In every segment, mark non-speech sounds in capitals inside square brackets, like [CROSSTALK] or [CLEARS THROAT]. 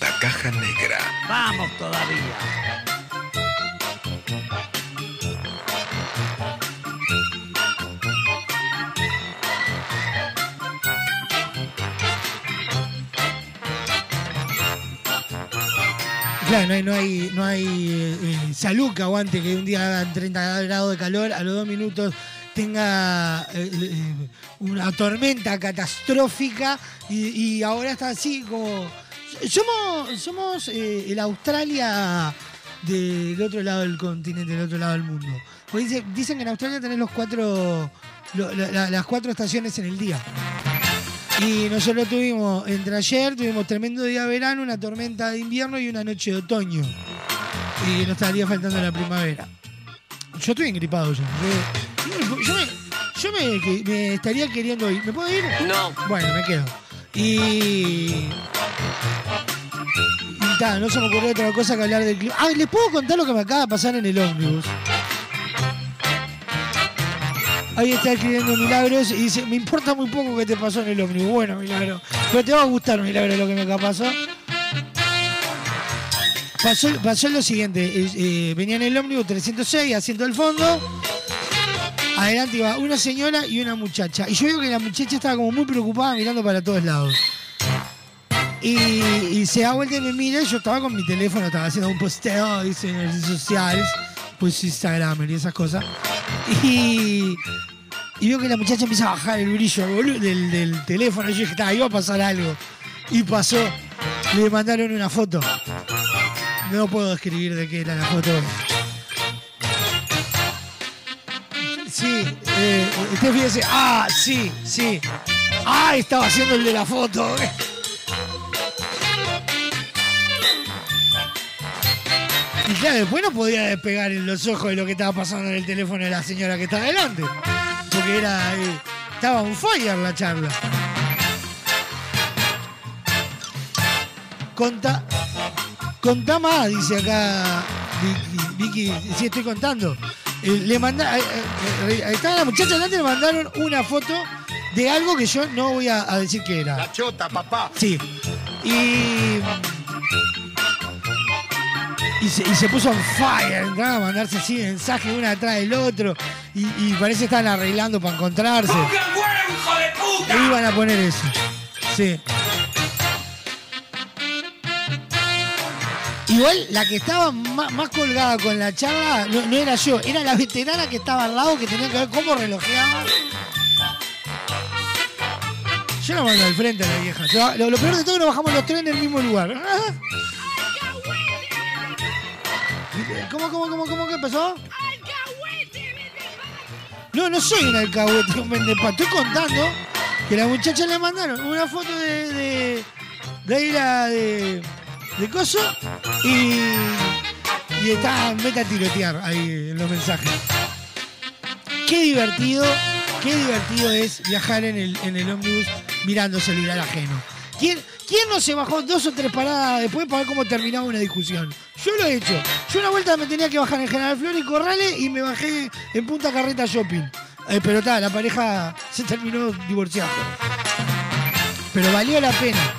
La caja negra. Vamos todavía. Claro, no hay, no hay, no hay eh, eh, salud que aguante que un día hagan 30 grados de calor, a los dos minutos tenga eh, eh, una tormenta catastrófica y, y ahora está así como... Somos, somos eh, el Australia del otro lado del continente, del otro lado del mundo. Porque dice- dicen que en Australia tenés los cuatro, lo- la- la- las cuatro estaciones en el día. Y nosotros tuvimos, entre ayer, tuvimos tremendo día de verano, una tormenta de invierno y una noche de otoño. Y nos estaría faltando la primavera. Yo estoy engripado ya. Yo, yo me, yo me- que- me estaría queriendo ir. ¿Me puedo ir? No. Bueno, me quedo. Y. No se me ocurrió otra cosa que hablar del clima. Ah, ¿les puedo contar lo que me acaba de pasar en el ómnibus? Ahí está escribiendo Milagros y dice, me importa muy poco que te pasó en el ómnibus. Bueno, Milagro. Pero te va a gustar, Milagro, lo que me acaba de pasar. Pasó, pasó lo siguiente, eh, venía en el ómnibus 306, asiento del fondo. Adelante iba una señora y una muchacha. Y yo veo que la muchacha estaba como muy preocupada mirando para todos lados. Y, se da vuelta y me mira yo estaba con mi teléfono, estaba haciendo un posteo, dice, en redes sociales, pues Instagram y esas cosas. Y, y veo que la muchacha empieza a bajar el brillo del, teléfono. Yo dije, "Ta, iba a pasar algo. Y pasó. Le mandaron una foto. No puedo describir de qué era la foto. Sí, eh, Steffi dice, ah, sí, sí. Ah, estaba haciendo el de la foto. Y claro, después no podía despegar en los ojos de lo que estaba pasando en el teléfono de la señora que está adelante. Porque era. eh, estaba un fire la charla. Conta. Contá más, dice acá Vicky. Vicky, sí estoy contando. Eh, le manda, eh, eh, estaba la muchacha delante, le mandaron una foto de algo que yo no voy a, a decir que era. La chota, papá. Sí. Y. Y se, y se puso on fire, entraba a mandarse así mensajes uno atrás del otro. Y, y parece que estaban arreglando para encontrarse. hijo de puta! Iban a poner eso. Sí. Igual la que estaba más, más colgada con la charla no, no era yo, era la veterana que estaba al lado que tenía que ver cómo relojeaba. Yo la mando al frente a la vieja. Lo peor de todo es que nos bajamos los tres en el mismo lugar. [LAUGHS] ¿Cómo, cómo, cómo, cómo que empezó? No, no soy un alcahuete, un vendepa. Estoy contando que la muchacha le mandaron una foto de, de, de de, de coso y, y está meta a tirotear ahí en los mensajes. Qué divertido, qué divertido es viajar en el, en el ómnibus mirando celular ajeno. ¿Quién, ¿Quién no se bajó dos o tres paradas después para ver cómo terminaba una discusión? Yo lo he hecho. Yo una vuelta me tenía que bajar en General Flores y Corrales y me bajé en Punta Carreta Shopping. Eh, pero está, la pareja se terminó divorciando. Pero valió la pena.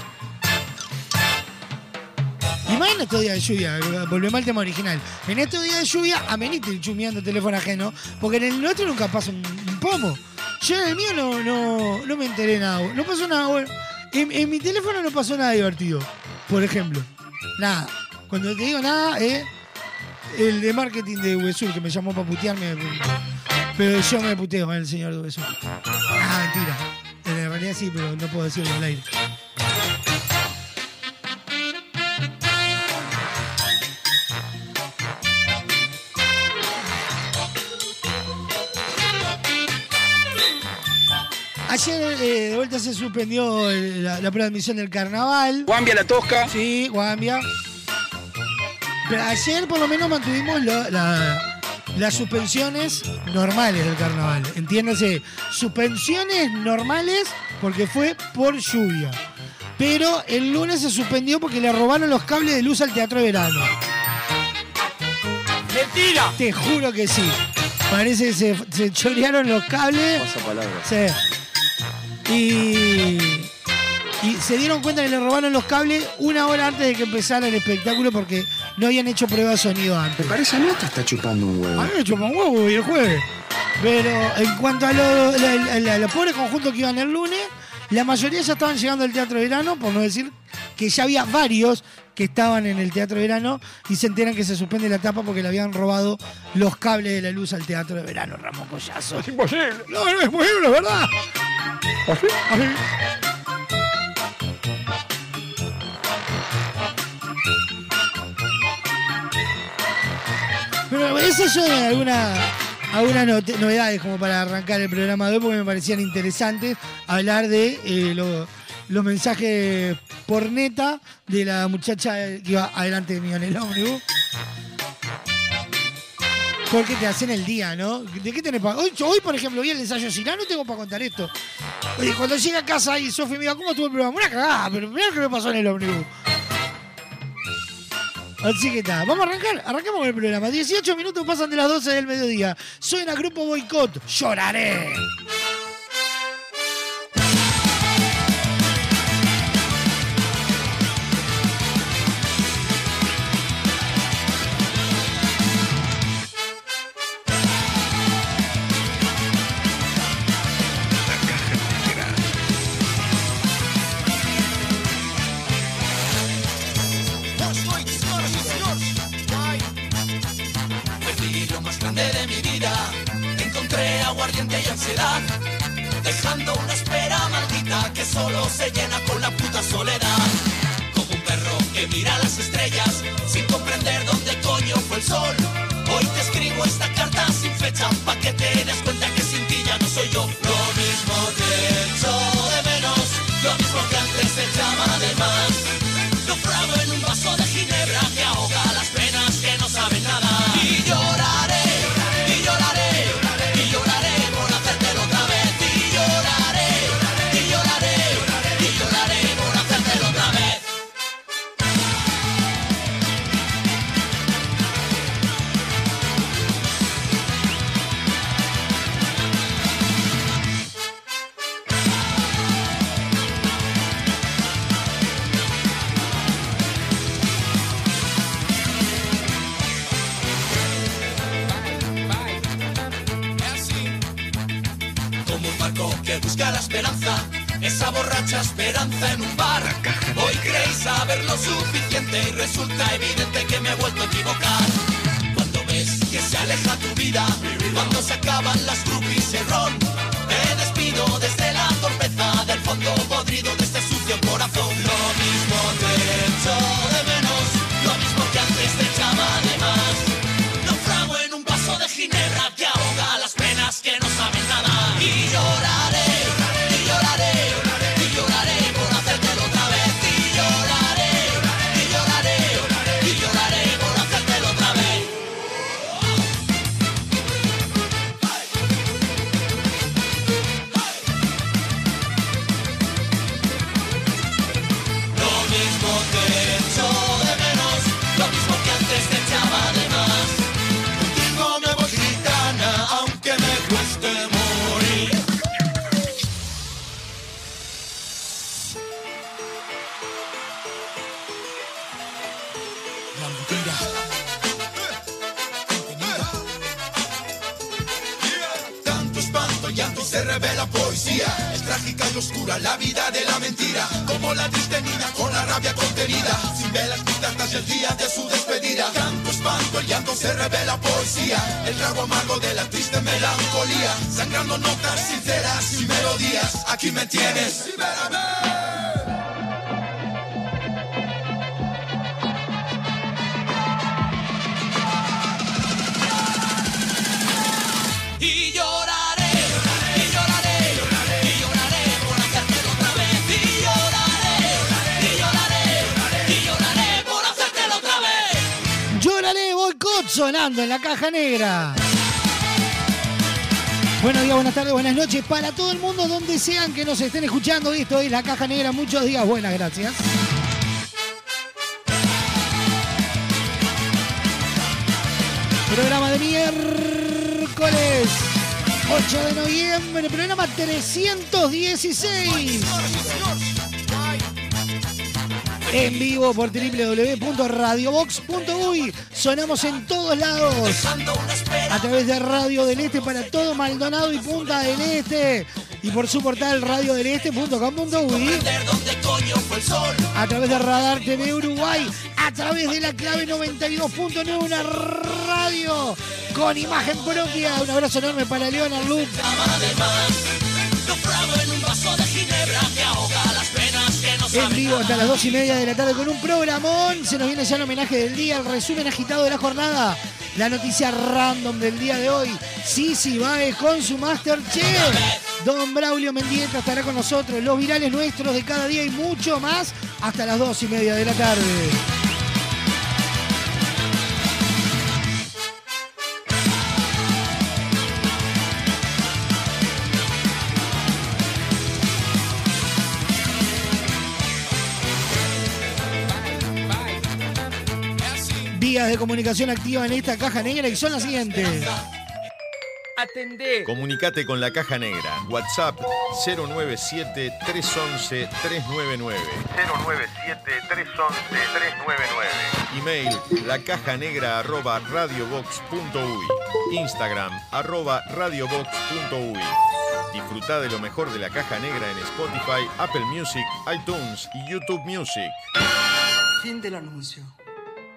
Y más en estos días de lluvia, volvemos al tema original. En estos días de lluvia, amenite chumeando teléfono ajeno, porque en el nuestro nunca pasa un, un pomo. Yo en el mío no, no, no me enteré nada. No pasó nada bueno. En, mi teléfono no pasó nada divertido, por ejemplo. Nada. Cuando te digo nada, es el de marketing de Huesur, que me llamó para putearme. Pero yo me puteo con el señor de Huesur. Ah, mentira. En realidad sí, pero no puedo decirlo al aire. Ayer eh, de vuelta se suspendió eh, la, la prueba de admisión del carnaval. Guambia la tosca. Sí, Guambia. Pero ayer por lo menos mantuvimos la- las suspensiones normales del carnaval. Entiéndase, suspensiones normales porque fue por lluvia. Pero el lunes se suspendió porque le robaron los cables de luz al Teatro de Verano. ¡Mentira! Te juro que sí. Parece que se, se chorearon los cables. Sí. Y, y se dieron cuenta que le robaron los cables una hora antes de que empezara el espectáculo porque no habían hecho prueba de sonido antes. Parece a mí está chupando un A huevo. mí me chupan huevo y el jueves. Pero en cuanto a lo- los pobres conjuntos que iban el lunes, La mayoría ya estaban llegando al Teatro Verano, por no decir que ya había varios que estaban en el Teatro Verano y se enteran que se suspende la tapa porque le habían robado los cables de la luz al Teatro de Verano, Ramón Collazo. Es imposible. No, no es posible, ¿verdad? ¿Así? Así. Es eso de alguna, algunas novedades como para arrancar el programa de hoy porque me parecían interesantes hablar de eh, lo- los mensajes por neta de la muchacha que iba adelante de mí en el ómnibus. Porque te hacen el día, ¿no? ¿De qué tenés para.? Hoy, hoy, por ejemplo, vi el ensayo Cirano y tengo para contar esto. Oye, cuando llegué a casa y Sofi me dijo, ¿cómo estuvo el programa? Una cagada, pero mirá lo que me pasó en el ómnibus. Así que está, vamos a arrancar, arrancamos con el programa. 18 minutos pasan de las 12 del mediodía. Suena Grupo Boicot, lloraré. Dejando una espera maldita que solo se llena con la puta soledad. Como un perro que mira las estrellas sin comprender dónde coño fue el sol. Hoy te escribo esta carta sin fecha pa' que te des cuenta trágica y oscura la vida de la mentira. Como la triste niña con la rabia contenida. Sin velas ni y el día de su despedida. Tanto espanto, el llanto se revela poesía. El trago amargo de la triste melancolía. Sangrando notas sinceras y melodías. Aquí me tienes. Libérame. Sonando en la caja negra. Buenos días, buenas tardes, buenas noches para todo el mundo, donde sean que nos estén escuchando. Esto es la caja negra. Muchos días, buenas gracias. Programa de miércoles 8 de noviembre, programa 316. En vivo por www.radiobox.uy. Sonamos en todos lados. A través de Radio del Este para todo Maldonado y Punta del Este. y por su portal radiodeleste.com.uy a través de Radar TV Uruguay, a través de la clave 92.9, una radio con imagen propia. Un abrazo enorme para de ginebra En vivo hasta las dos y media de la tarde con un programón. Se nos viene ya el homenaje del día, el resumen agitado de la jornada. La noticia random del día de hoy. Sisi Baez con su Masterchef. Don Braulio Mendieta estará con nosotros. Los virales nuestros de cada día y mucho más hasta las dos y media de la tarde. Vías de comunicación activa en esta caja negra y son las siguientes. Atendé. Comunicate con la Caja Negra. WhatsApp 097-311-399. 097-311-399. Email lacajanegra arroba radiobox.uy. Instagram arroba radiobox.uy. Disfruta de lo mejor de la Caja Negra en Spotify, Apple Music, iTunes y YouTube Music. Fin del anuncio.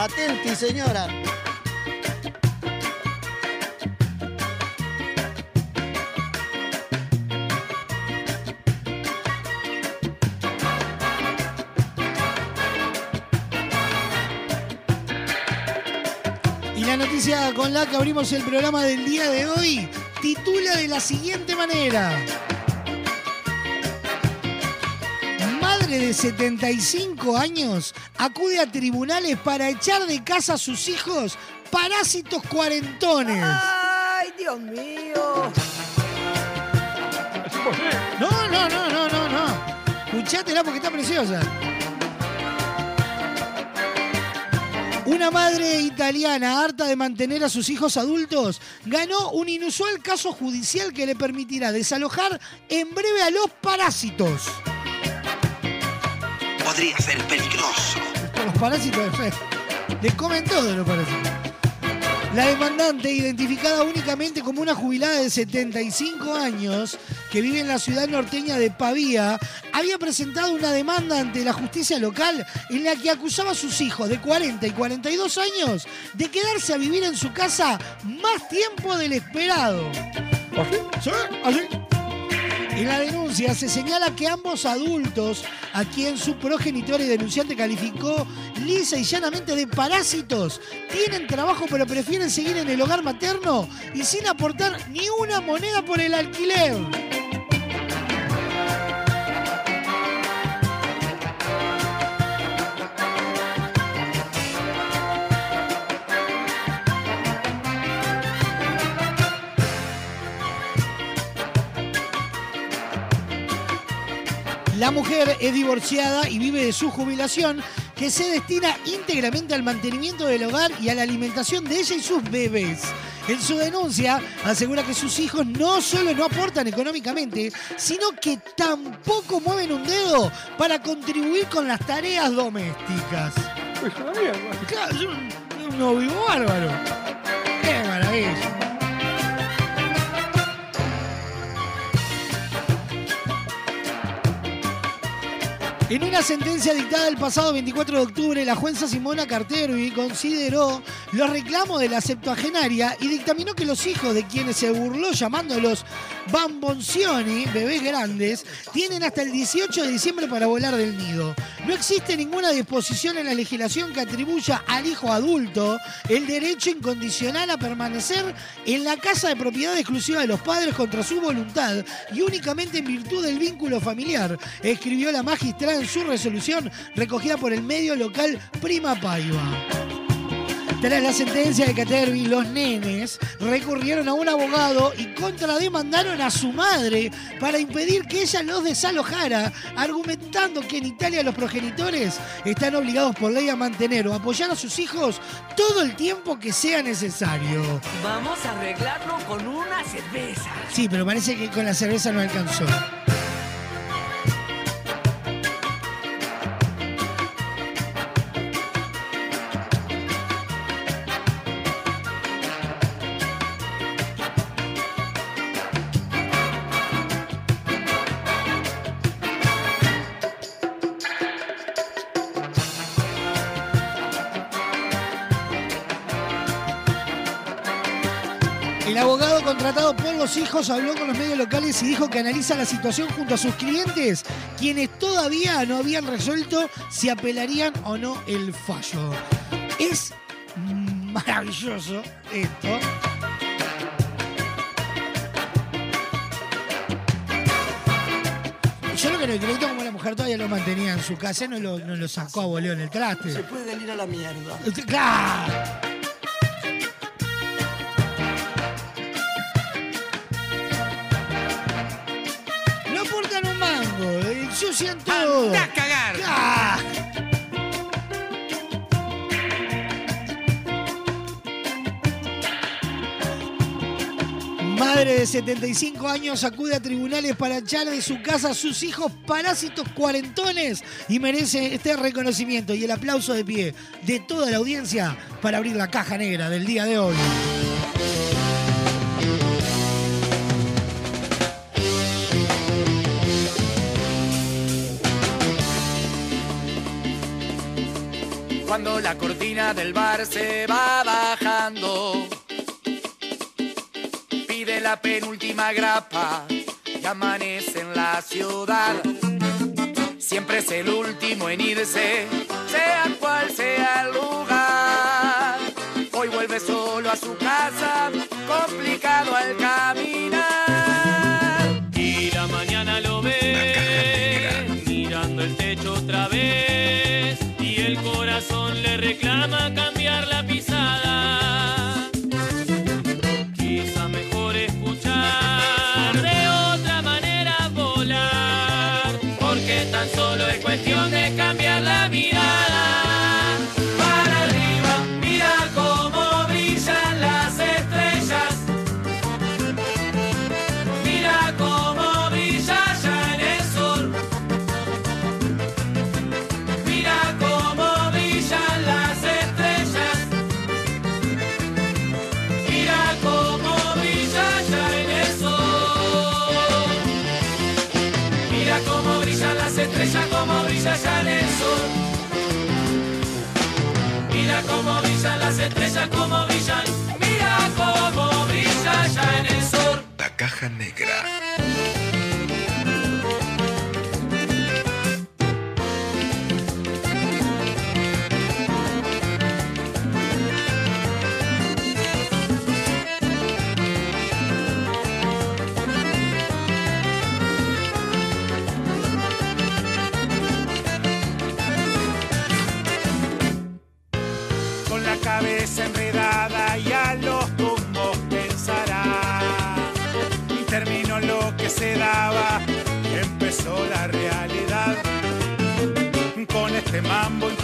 Atenti, señora. Y la noticia con la que abrimos el programa del día de hoy titula de la siguiente manera. Madre de 75 años acude a tribunales para echar de casa a sus hijos parásitos cuarentones. ¡Ay, Dios mío! No, no, no, no, no, no. Escuchátela porque está preciosa. Una madre italiana harta de mantener a sus hijos adultos ganó un inusual caso judicial que le permitirá desalojar en breve a los parásitos. Podría ser peligroso. Los parásitos eh, les comen todo los parásitos. La demandante, identificada únicamente como una jubilada de 75 años que vive en la ciudad norteña de Pavía, había presentado una demanda ante la justicia local en la que acusaba a sus hijos de 40 y 42 años de quedarse a vivir en su casa más tiempo del esperado. ¿Sí? ¿Así? En la denuncia se señala que ambos adultos, a quien su progenitor y denunciante calificó lisa y llanamente de parásitos, tienen trabajo pero prefieren seguir en el hogar materno y sin aportar ni una moneda por el alquiler. La mujer es divorciada y vive de su jubilación que se destina íntegramente al mantenimiento del hogar y a la alimentación de ella y sus bebés. En su denuncia asegura que sus hijos no solo no aportan económicamente, sino que tampoco mueven un dedo para contribuir con las tareas domésticas. Claro, es un, un novio bárbaro. ¡Qué maravilla! En una sentencia dictada el pasado 24 de octubre, la jueza Simona Carteruy consideró los reclamos de la septuagenaria y dictaminó que los hijos de quienes se burló llamándolos bamboncioni, bebés grandes, tienen hasta el 18 de diciembre para volar del nido. No existe ninguna disposición en la legislación que atribuya al hijo adulto el derecho incondicional a permanecer en la casa de propiedad exclusiva de los padres contra su voluntad y únicamente en virtud del vínculo familiar, escribió la magistrada en su resolución recogida por el medio local Prima Paiva. Tras la sentencia de Caterby, los nenes recurrieron a un abogado y contrademandaron a su madre para impedir que ella los desalojara, argumentando que en Italia los progenitores están obligados por ley a mantener o apoyar a sus hijos todo el tiempo que sea necesario. Vamos a arreglarlo con una cerveza. Sí, pero parece que con la cerveza no alcanzó. Hijos habló con los medios locales y dijo que analiza la situación junto a sus clientes, quienes todavía no habían resuelto si apelarían o no el fallo. Es maravilloso esto. Yo lo que no acredito como la mujer todavía lo mantenía en su casa, no lo, no lo sacó a voleo en el traste. Se pueden ir a la mierda. ¡Claro! Ensucian todo. ¡Anda a cagar! ¡Ah! Madre de 75 años acude a tribunales para echar de su casa a sus hijos parásitos cuarentones y merece este reconocimiento y el aplauso de pie de toda la audiencia para abrir la caja negra del día de hoy. Cuando la cortina del bar se va bajando, pide la penúltima grapa y amanece en la ciudad. Siempre es el último en irse, sea cual sea el lugar. Hoy vuelve solo a su casa, complicado al brillan las estrellas, cómo brillan. Mira cómo brilla ya en el sol. La caja negra.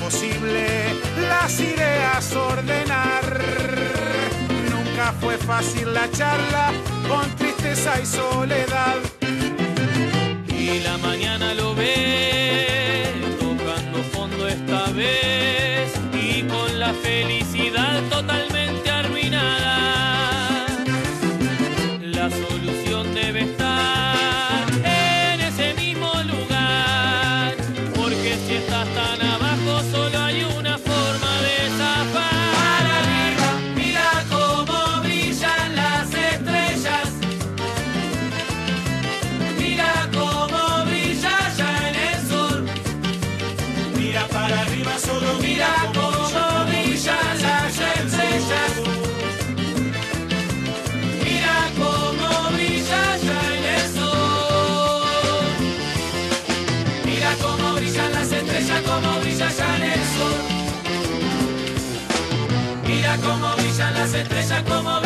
Imposible, las ideas ordenar. Nunca fue fácil la charla, con tristeza y soledad. Y la mañana las estrellas como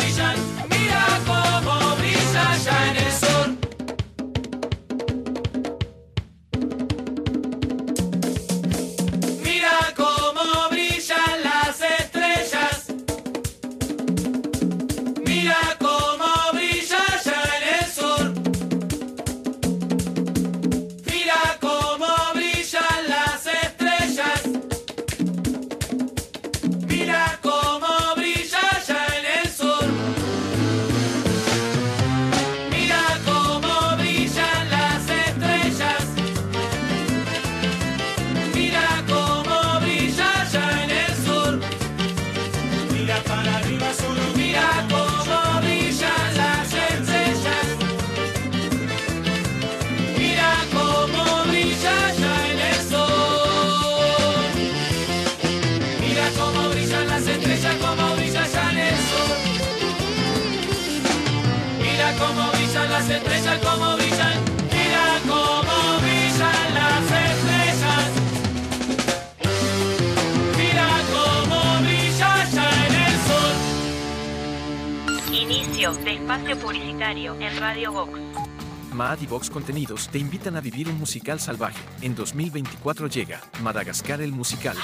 Contenidos te invitan a vivir un musical salvaje. En 2024 llega Madagascar el musical.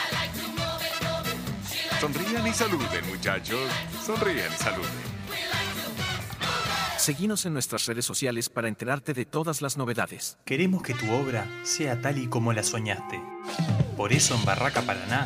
Sonrían y saluden, muchachos. Sonrían y saluden. Seguinos en nuestras redes sociales para enterarte de todas las novedades. Queremos que tu obra sea tal y como la soñaste. Por eso en Barraca Paraná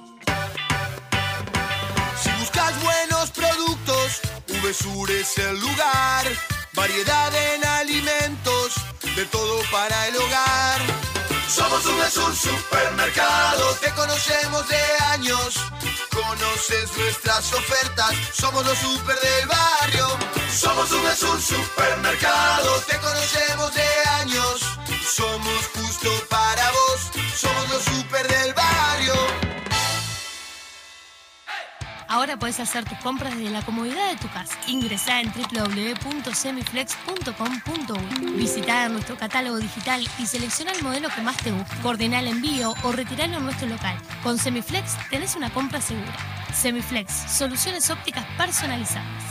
Buenos productos, VSUR es el lugar. Variedad en alimentos, de todo para el hogar. Somos VSUR Supermercado, te conocemos de años. Conoces nuestras ofertas, somos los super del barrio. Somos VSUR Supermercado, puedes hacer tus compras desde la comodidad de tu casa. Ingresá en www.semiflex.com.uy. Visitá nuestro catálogo digital y selecciona el modelo que más te guste. Coordina el envío o retiralo en nuestro local. Con Semiflex tenés una compra segura. Semiflex, soluciones ópticas personalizadas.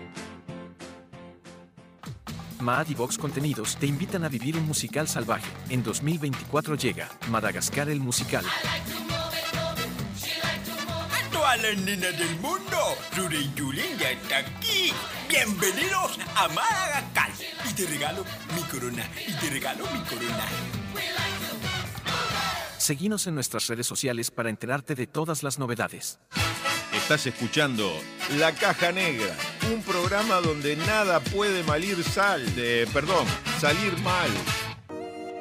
Mad y Vox Contenidos te invitan a vivir un musical salvaje. En 2024 llega Madagascar el musical. A todas las nenas del mundo, Rure y Julen ya está aquí. Bienvenidos a Madagascar. Y te regalo mi corona, y te regalo mi corona. Seguinos en nuestras redes sociales para enterarte de todas las novedades. Estás escuchando La Caja Negra, un programa donde nada puede malir sal, de, perdón, salir mal.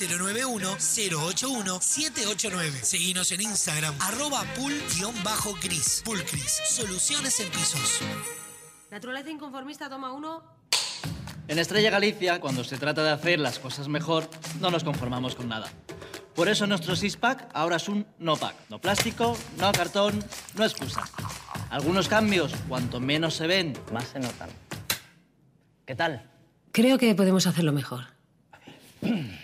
091-081-789. Seguinos en Instagram, arroba pul-cris. Pulcris, soluciones en pisos. Naturaleza inconformista, toma uno. En Estrella Galicia, cuando se trata de hacer las cosas mejor, no nos conformamos con nada. Por eso nuestro six-pack ahora es un no-pack. No plástico, no cartón, no excusa. Algunos cambios, cuanto menos se ven, más se notan. ¿Qué tal? Creo que podemos hacerlo mejor. [CLEARS THROAT]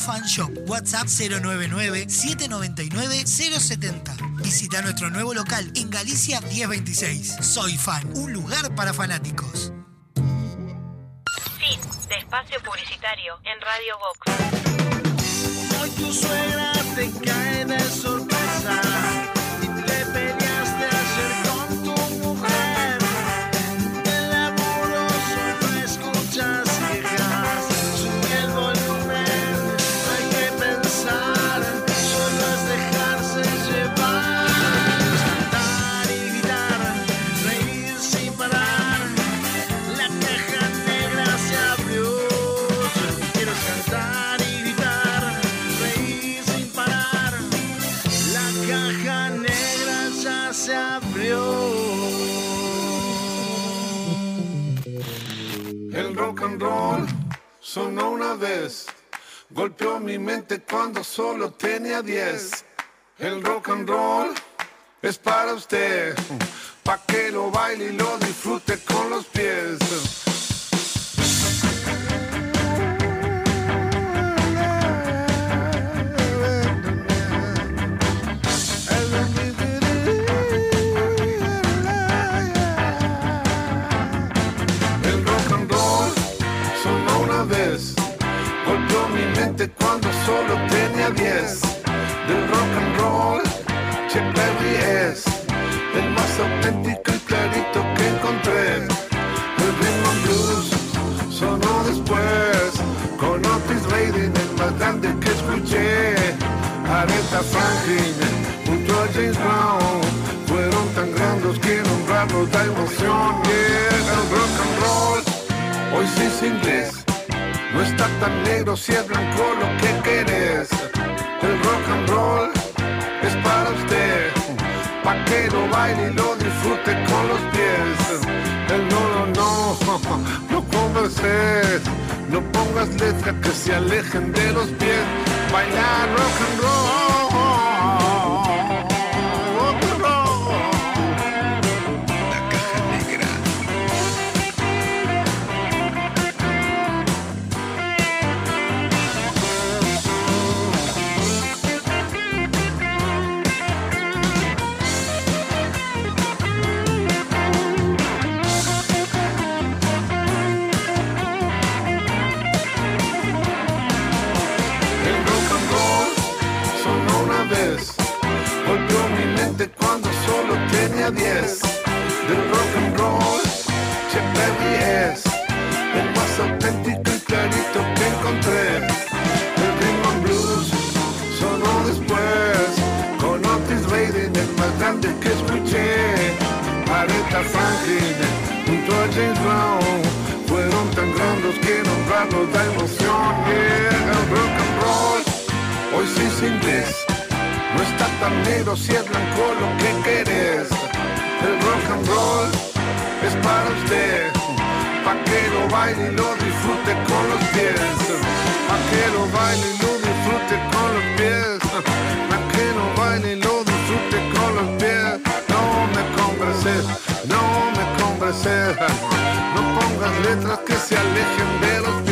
soyfanshop. WhatsApp 099-799-070. Visita nuestro nuevo local en Galicia 1026. Soy Fan, un lugar para fanáticos. Fin de espacio publicitario en Radio Vox. Hoy tu suegra te cae de sorpresa golpeó mi mente cuando solo tenía 10. El rock and roll es para usted, pa' que lo baile y lo disfrute con los pies. Mente cuando solo tenía 10. Del rock and roll, Chuck Berry es el más auténtico y clarito que encontré. El and blues sonó después, con Otis Redding el más grande que escuché. Aretha Franklin junto a James Brown fueron tan grandes que nombrarlos da emoción. Yeah, el rock and roll hoy sí es inglés. Está tan negro si es blanco lo que querés. El rock and roll es para usted, pa' que lo baile y lo disfrute con los pies. El no, no, no, [LAUGHS] no converses, no pongas letras que se alejen de los pies. Bailar rock and roll. Solo tenía 10. Del rock and roll, Berry es el más auténtico y clarito que encontré. El and blues sonó después, con Otis Redding el más grande que escuché. Aretha Franklin junto a James Brown fueron tan grandes que nombrarlos da emoción. El rock and roll hoy sí es inglés. No está tan negro si es blanco lo que querés. El rock and roll es para usted, pa' que lo baile y lo disfrute con los pies. Pa' que lo baile y lo disfrute con los pies. La que no baile lo disfrute con los pies. No me converses, no me converses. No pongas letras que se alejen de los pies.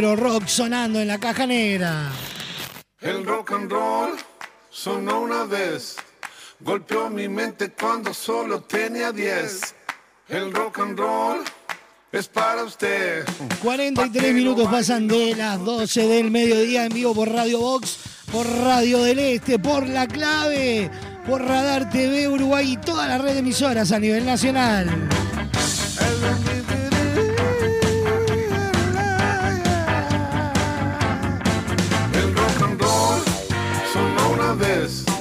Negro rock sonando en la caja negra. El rock and roll sonó una vez, golpeó mi mente cuando solo tenía 10. El rock and roll es para usted. 43 minutos pasan de las 12 del mediodía en vivo por Radio Box, por Radio del Este, por La Clave, por Radar TV Uruguay y toda la red de emisoras a nivel nacional. El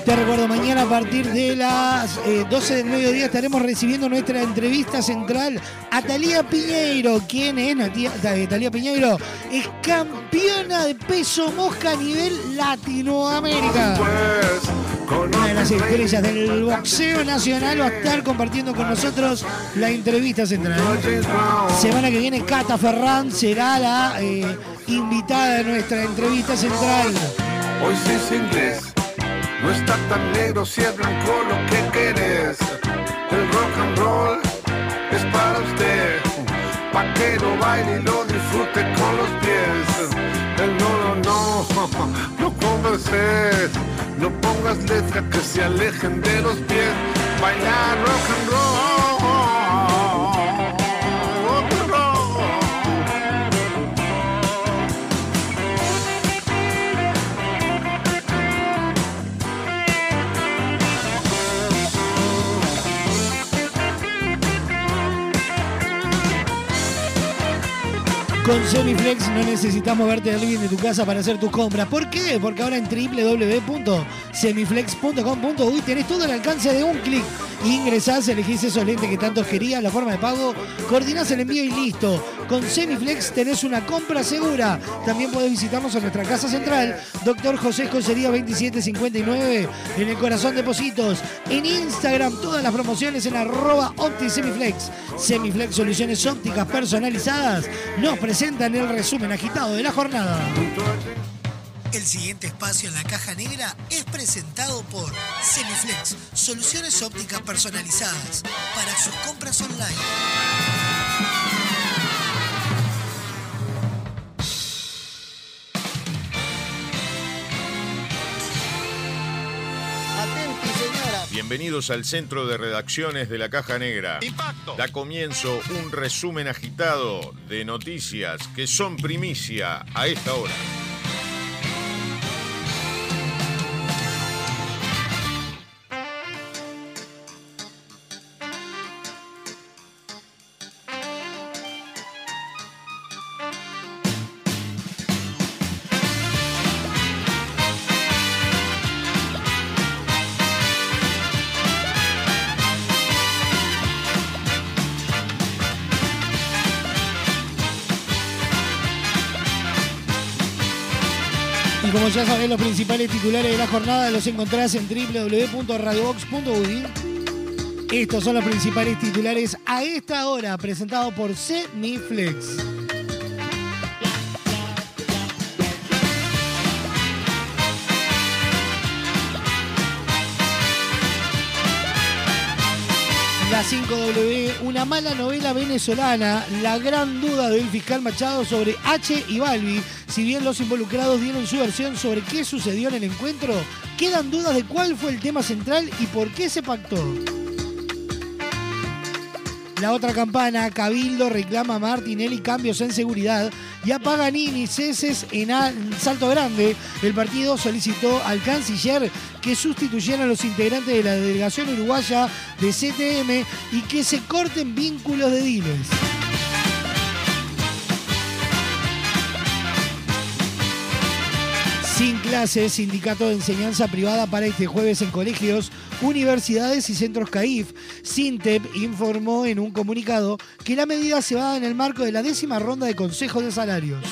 Te recuerdo, mañana a partir de las eh, 12 del mediodía estaremos recibiendo nuestra entrevista central a Talía Piñeiro. ¿Quién es Ta- Talía Piñeiro? Es campeona de peso mosca a nivel Latinoamérica. Una de las estrellas del boxeo nacional va a estar compartiendo con nosotros la entrevista central. Semana que viene Cata Ferran será la eh, invitada de nuestra entrevista central. Hoy sí es inglés, no está tan negro si es blanco lo que querés. El rock and roll es para usted, pa' que lo baile y lo disfrute con los pies. El no, no, no, [LAUGHS] no converses, no pongas letras que se alejen de los pies. Bailar rock and roll. Con Semiflex no necesitas moverte del living de tu casa para hacer tus compras. ¿Por qué? Porque ahora en www.semiflex.com.uy tenés todo al alcance de un clic. Ingresás, elegís esos lentes que tantos querías, la forma de pago, coordinás el envío y listo. Con Semiflex tenés una compra segura. También podés visitarnos en nuestra casa central, Doctor José Escocería 2759, en el corazón de Positos. En Instagram, todas las promociones en arroba OptiSemiflex. Semiflex Soluciones Ópticas Personalizadas nos presentan el resumen agitado de la jornada. El siguiente espacio en la caja negra es presentado por Semiflex, soluciones ópticas personalizadas para sus compras online. Bienvenidos al centro de redacciones de la Caja Negra. Da comienzo un resumen agitado de noticias que son primicia a esta hora. Los principales titulares de la jornada los encontrás en www.radiobox.uy. Estos son los principales titulares a esta hora, presentados por Semiflex. 5W, una mala novela venezolana, la gran duda del fiscal Machado sobre H y Balbi. Si bien los involucrados dieron su versión sobre qué sucedió en el encuentro, quedan dudas de cuál fue el tema central y por qué se pactó. La otra campana, Cabildo reclama a Martinelli cambios en seguridad y a Paganini ceses en, Salto Grande. El partido solicitó al canciller que sustituyeran a los integrantes de la delegación uruguaya de CTM y que se corten vínculos de diles. Sin clases, sindicato de enseñanza privada para este jueves en colegios, universidades y centros CAIF. Sintep informó en un comunicado que la medida se va en el marco de la décima ronda de consejos de salarios.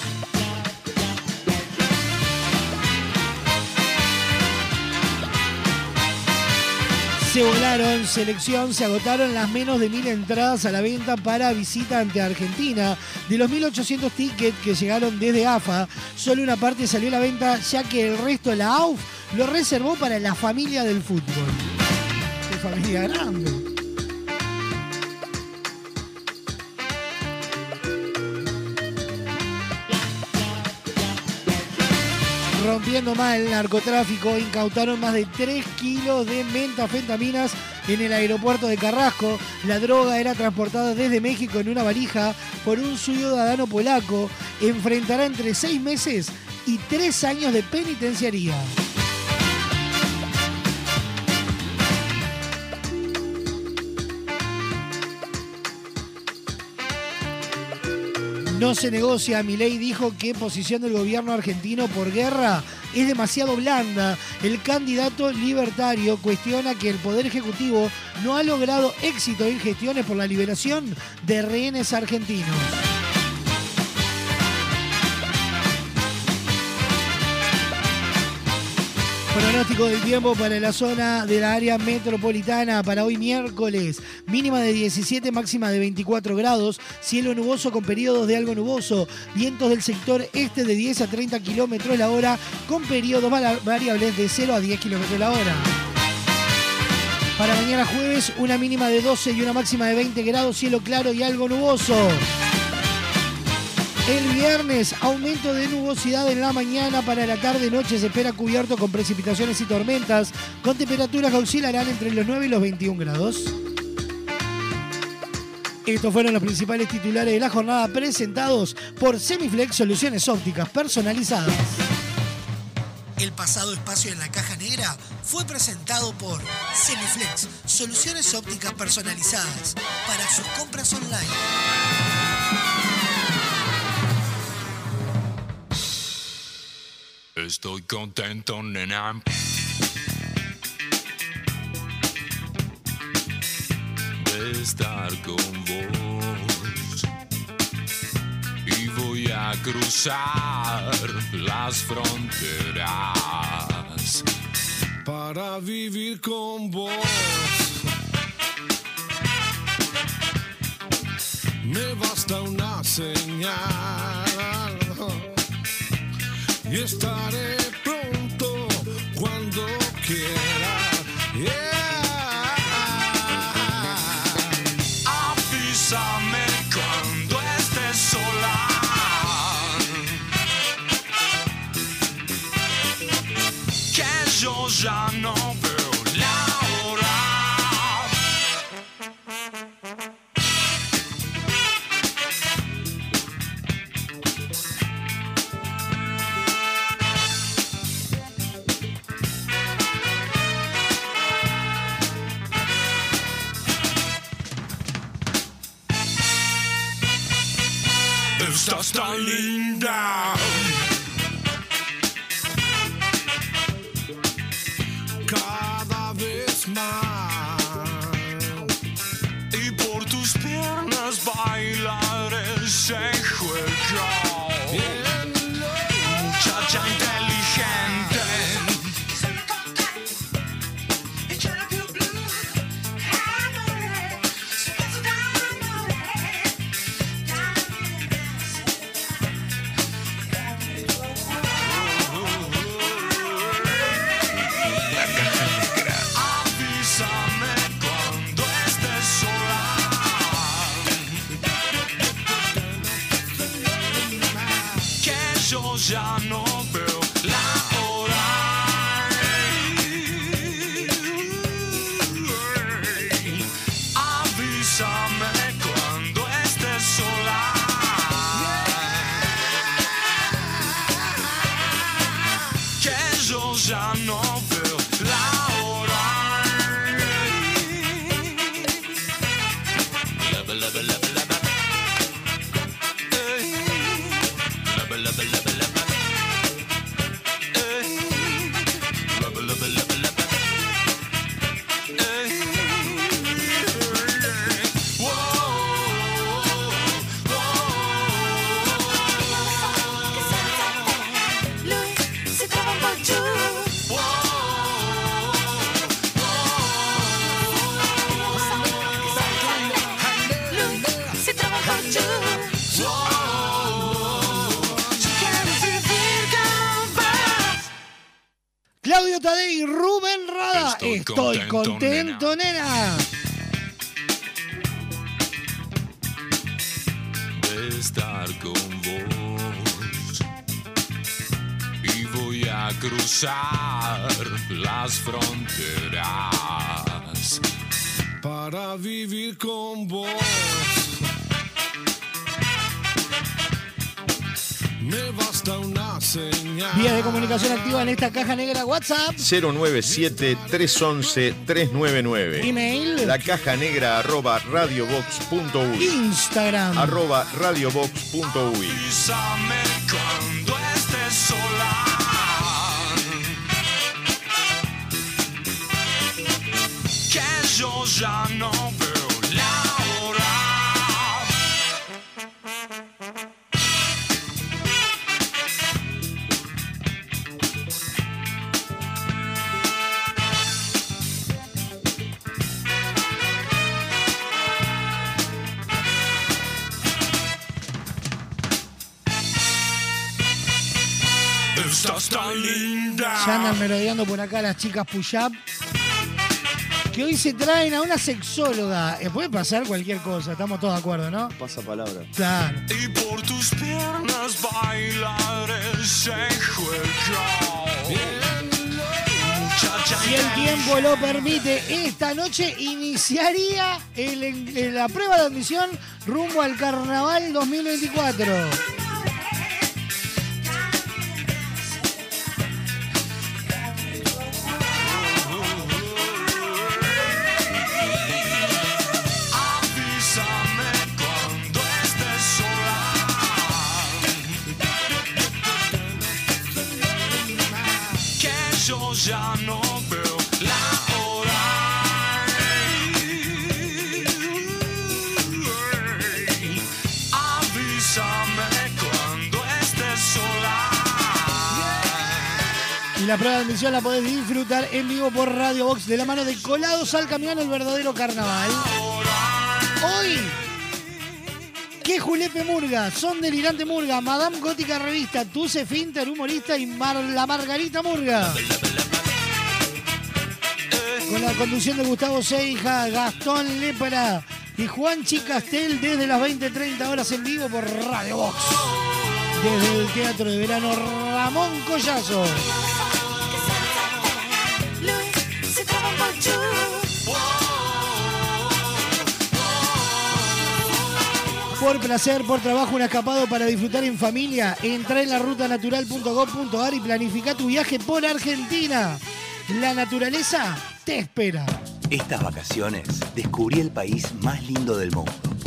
Se volaron selección, se agotaron las menos de mil entradas a la venta para visita ante Argentina. De los 1.800 tickets que llegaron desde AFA, solo una parte salió a la venta, ya que el resto de la AUF lo reservó para la familia del fútbol. Qué familia grande. Rompiendo mal el narcotráfico, incautaron más de 3 kilos de mentafentaminas en el aeropuerto de Carrasco. La droga era transportada desde México en una valija por un ciudadano polaco. Enfrentará entre 6 meses y 3 años de penitenciaría. No se negocia. Milei dijo que posición del gobierno argentino por guerra es demasiado blanda. El candidato libertario cuestiona que el Poder Ejecutivo no ha logrado éxito en gestiones por la liberación de rehenes argentinos. Pronóstico del tiempo para la zona de la área metropolitana para hoy miércoles. Mínima de 17, máxima de 24 grados. Cielo nuboso con periodos de algo nuboso. Vientos del sector este de 10 a 30 kilómetros la hora con periodos variables de 0 a 10 kilómetros la hora. Para mañana jueves, una mínima de 12 y una máxima de 20 grados, cielo claro y algo nuboso. El viernes, aumento de nubosidad en la mañana. Para la tarde-noche se espera cubierto con precipitaciones y tormentas, con temperaturas que oscilarán entre los 9 y los 21 grados. Estos fueron los principales titulares de la jornada presentados por Semiflex Soluciones Ópticas Personalizadas. El pasado espacio en la caja negra fue presentado por Semiflex, soluciones ópticas personalizadas para sus compras online. Estoy contento, nena. De estar con vos. Y voy a cruzar las fronteras para vivir con vos. Me basta una señal y estaré pronto cuando quiera. Yeah. Avísame cuando estés sola. Que yo ya no Tan linda. Cada vez más. Y por tus piernas bailar estar con vos y voy a cruzar las fronteras para vivir con vos. Me señal. Vía de comunicación activa en esta caja negra WhatsApp. 097-311-399. Email. La caja negra arroba radiobox.uy. Instagram. Arroba radiobox.uy. Avísame cuando estés sola. Que yo ya no veo linda. Ya andan merodeando por acá las chicas push-up. Que hoy se traen a una sexóloga. Eh, puede pasar cualquier cosa, estamos todos de acuerdo, ¿no? Pasa palabra. Claro. Y por tus piernas bailaré ese juego. Muchacha Si el tiempo lo permite, esta noche iniciaría el la prueba de admisión rumbo al Carnaval 2024. La prueba de admisión la podés disfrutar en vivo por Radio Box de la mano de Colados al Camión, el verdadero carnaval. Hoy, que Julepe Murga, Son Delirante Murga, Madame Gótica Revista, Tuse Finter, humorista y la Margarita Murga. Con la conducción de Gustavo Seija, Gastón Lepra y Juanchi Castel desde las 20.30 horas en vivo por Radio Box. Desde el Teatro de Verano Ramón Collazo. Por placer, por trabajo, un escapado para disfrutar en familia. Entra en la rutanatural.gov.ar y planifica tu viaje por Argentina. La naturaleza te espera. Estas vacaciones descubrí el país más lindo del mundo.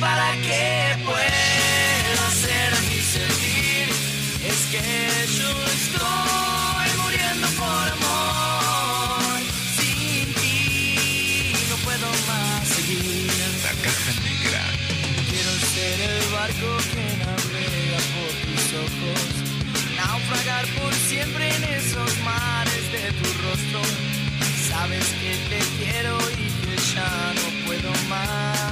para que pueda hacer mi sentir. Es que yo estoy muriendo por amor. Sin ti no puedo más seguir. La caja negra. Quiero ser el barco que navega por tus ojos, naufragar por siempre en esos mares de tu rostro. Sabes que te quiero y que ya no puedo más.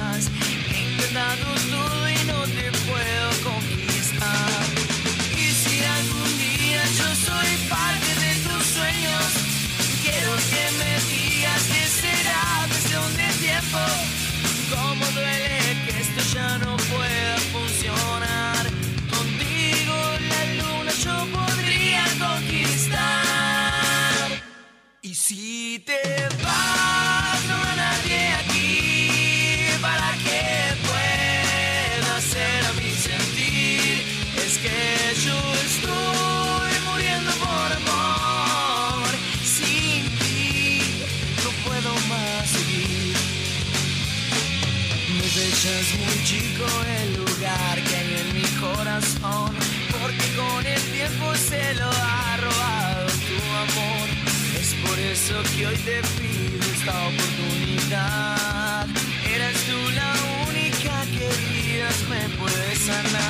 Es muy chico el lugar que hay en mi corazón, porque con el tiempo se lo ha robado tu amor. Es por eso que hoy te pido esta oportunidad. Eres tú la única que días me puede sanar.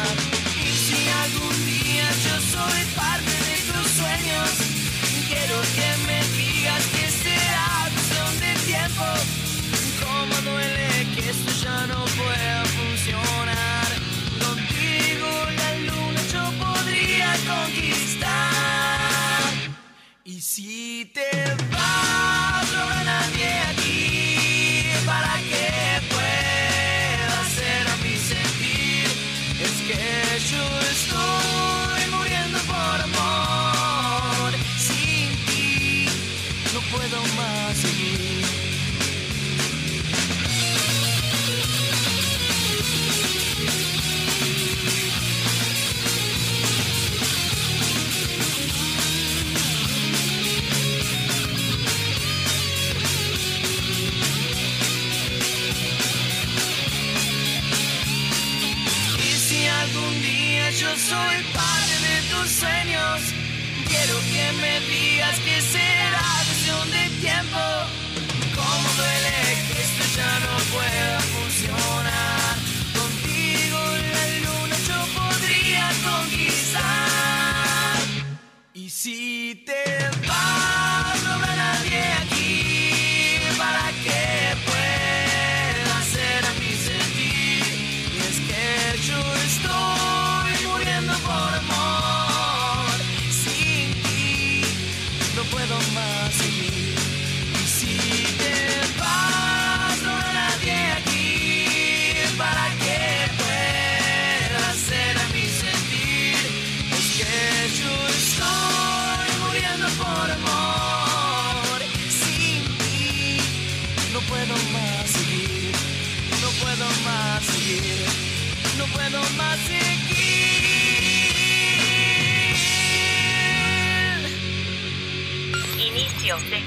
Que me digas que será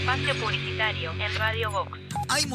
espacio publicitario en Radio Vox.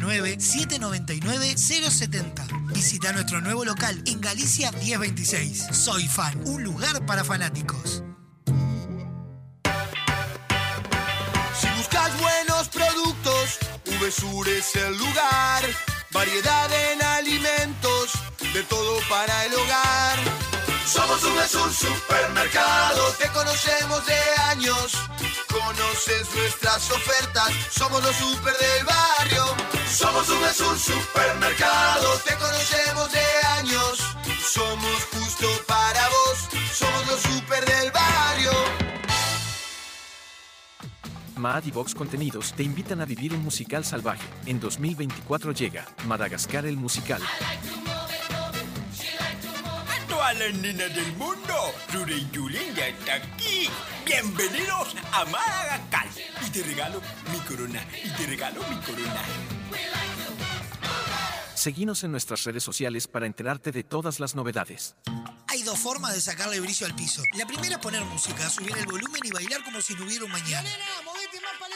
099-799-070. Visita nuestro nuevo local en Galicia 1026. Soy Fan, un lugar para fanáticos. Si buscas buenos productos, VSUR es el lugar. Variedad en alimentos, de todo para el hogar. Somos VSUR Supermercado, te conocemos de años. Conoces nuestras ofertas, somos los super del barrio. Somos VSUR Supermercado, te conocemos de años. Somos justo para vos, somos los super del barrio. Mad y Vox Contenidos te invitan a vivir un musical salvaje. En 2024 llega Madagascar el musical. A todas las nenas del mundo, Ruri Yulín ya está aquí. Bienvenidos a Madagascar. Y te regalo mi corona, y te regalo mi corona. Seguinos en nuestras redes sociales para enterarte de todas las novedades. Hay dos formas de sacarle brillo al piso. La primera es poner música, subir el volumen y bailar como si no hubiera un mañana. Nena, movete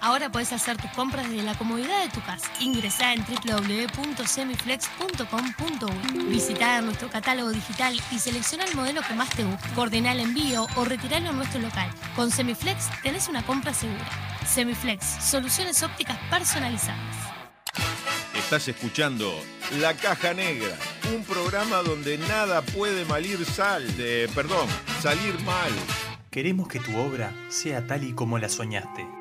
Ahora puedes hacer tus compras desde la comodidad de tu casa. Ingresá en www.semiflex.com.uy. Visitá nuestro catálogo digital y selecciona el modelo que más te guste. Coordina el envío o retiralo en nuestro local. Con Semiflex tenés una compra segura. Semiflex, soluciones ópticas personalizadas. Estás escuchando La Caja Negra, un programa donde nada puede malir sal, de, perdón, salir mal. Queremos que tu obra sea tal y como la soñaste.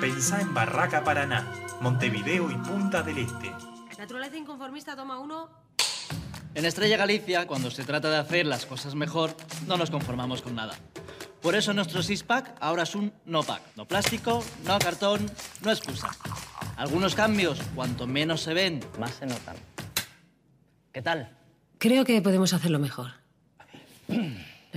pensá en Barraca Paraná, Montevideo y Punta del Este. Naturaleza inconformista, toma uno. En Estrella Galicia, cuando se trata de hacer las cosas mejor, no nos conformamos con nada. Por eso nuestro six-pack ahora es un no-pack. No plástico, no cartón, no excusa. Algunos cambios, cuanto menos se ven, más se notan. ¿Qué tal? Creo que podemos hacerlo mejor. [CLEARS THROAT]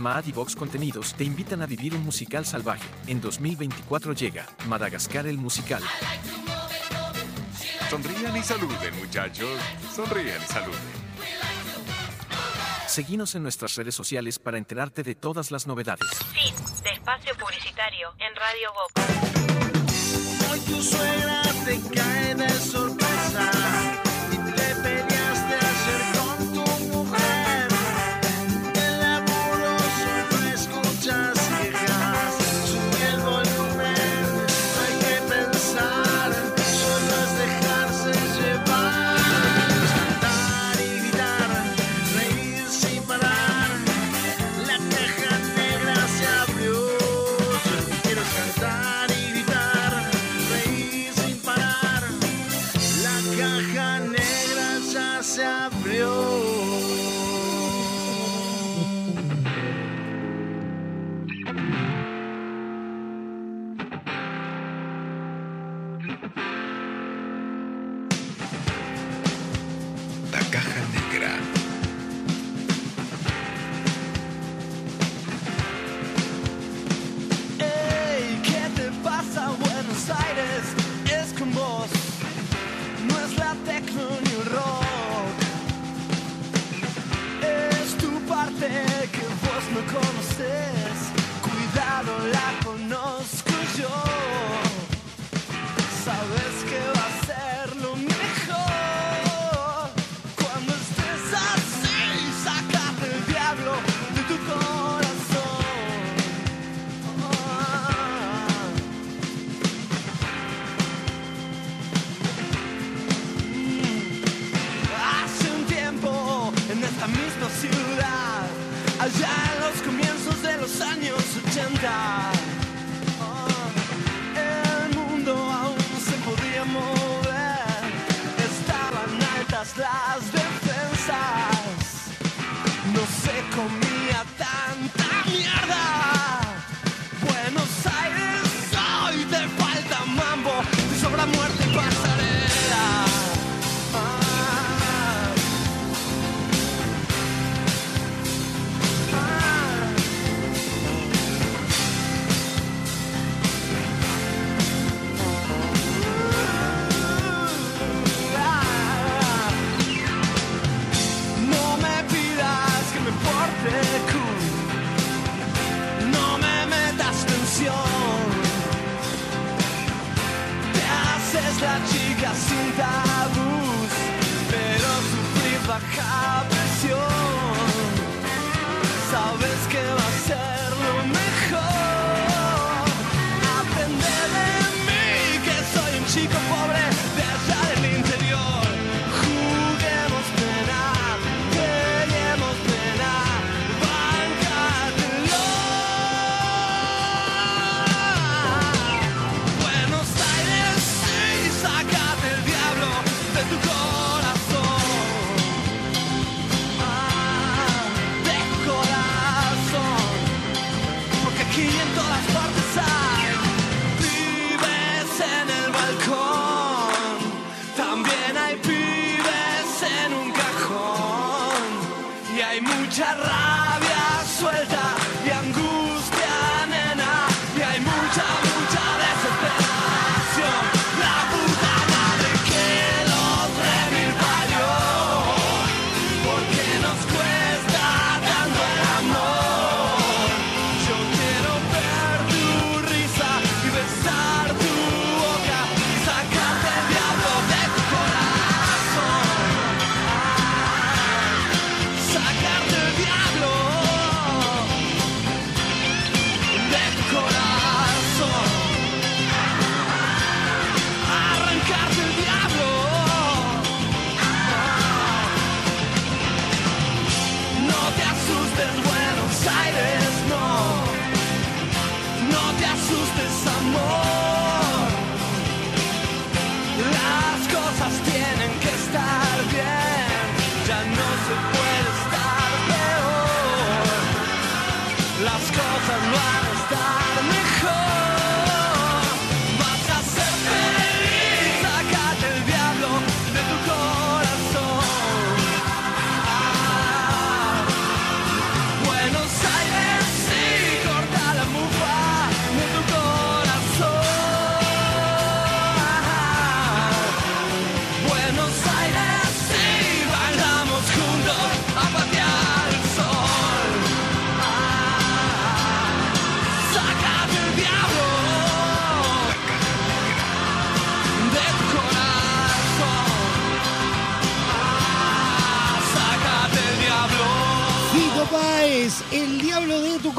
Maad y Vox Contenidos te invitan a vivir un musical salvaje. En 2024 llega Madagascar el musical. Sonrían y saluden, muchachos. Sonrían y saluden. Seguinos en nuestras redes sociales para enterarte de todas las novedades. Fin de espacio publicitario en Radio Vox. Hoy tu suegra te cae de sorpresa no es la tecno ni el rock. Es tu parte que vos no conoces. Cuidado, la conozco yo. Ah, el mundo aún se podía mover, estaban altas las defensas, no se comía. pratica sin tabús, pero sufrir baja presión. Sabes que va a ser.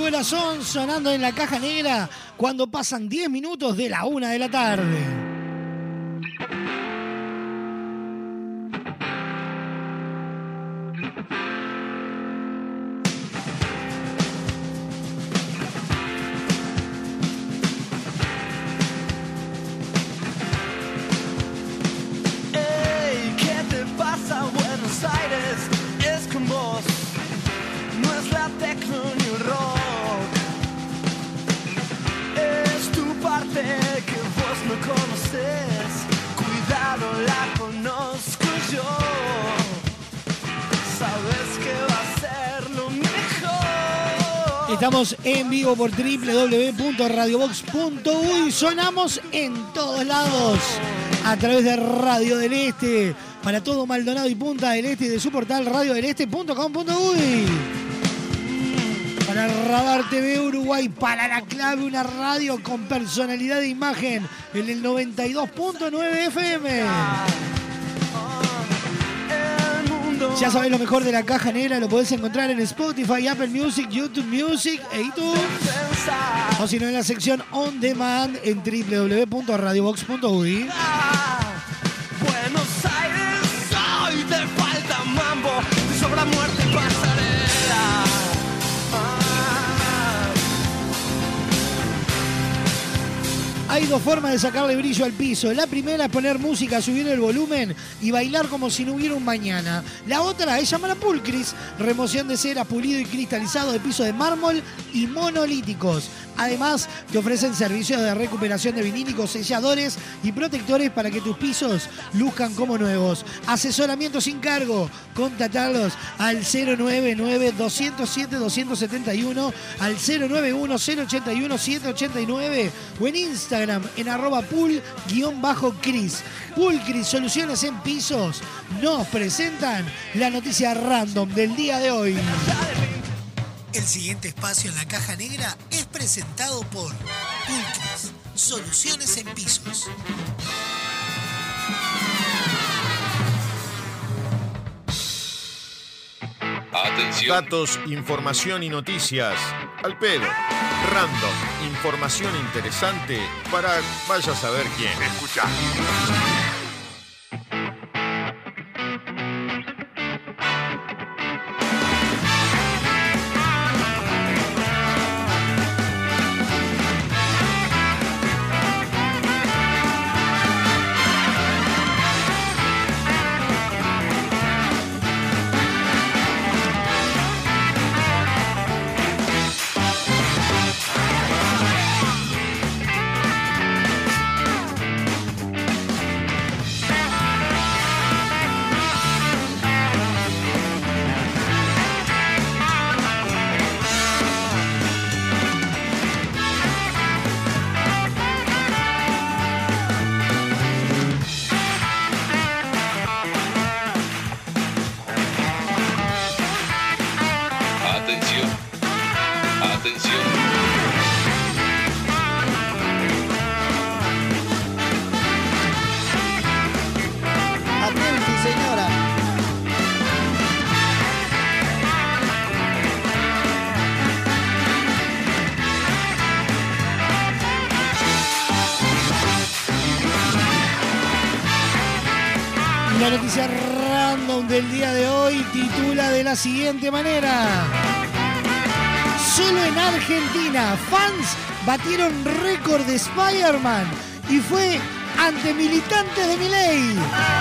5 de la son sonando en la caja negra cuando pasan 10 minutos de la una de la tarde. me conoces, cuidado la conozco yo. Sabes que va a ser lo mejor. Estamos en vivo por www.radiobox.uy. Sonamos en todos lados a través de Radio del Este. Para todo Maldonado y Punta del Este de su portal radiodeleste.com.uy. Radar TV Uruguay para la clave, una radio con personalidad de imagen en el 92.9 FM. Ya sabéis lo mejor de la caja negra, lo podés encontrar en Spotify, Apple Music, YouTube Music e iTunes. O si no, en la sección On Demand en www.radiobox.uy. Hay dos formas de sacarle brillo al piso. La primera es poner música, subir el volumen y bailar como si no hubiera un mañana. La otra es llamar a pulcris, remoción de cera pulido y cristalizado de piso de mármol y monolíticos. Además, te ofrecen servicios de recuperación de vinílicos, selladores y protectores para que tus pisos luzcan como nuevos. Asesoramiento sin cargo. Contatarlos al 099-207-271, al 091-081-789 o en Instagram en arroba pool-cris. Poolcris Soluciones en Pisos nos presentan la noticia random del día de hoy. El siguiente espacio en la caja negra es presentado por Pulcris, Soluciones en Pisos. Atención. Datos, información y noticias. Al pedo. Random. Información interesante para vaya a saber quién. Escucha. La siguiente manera. Solo en Argentina, fans batieron récord de Spider-Man y fue ante militantes de Miley.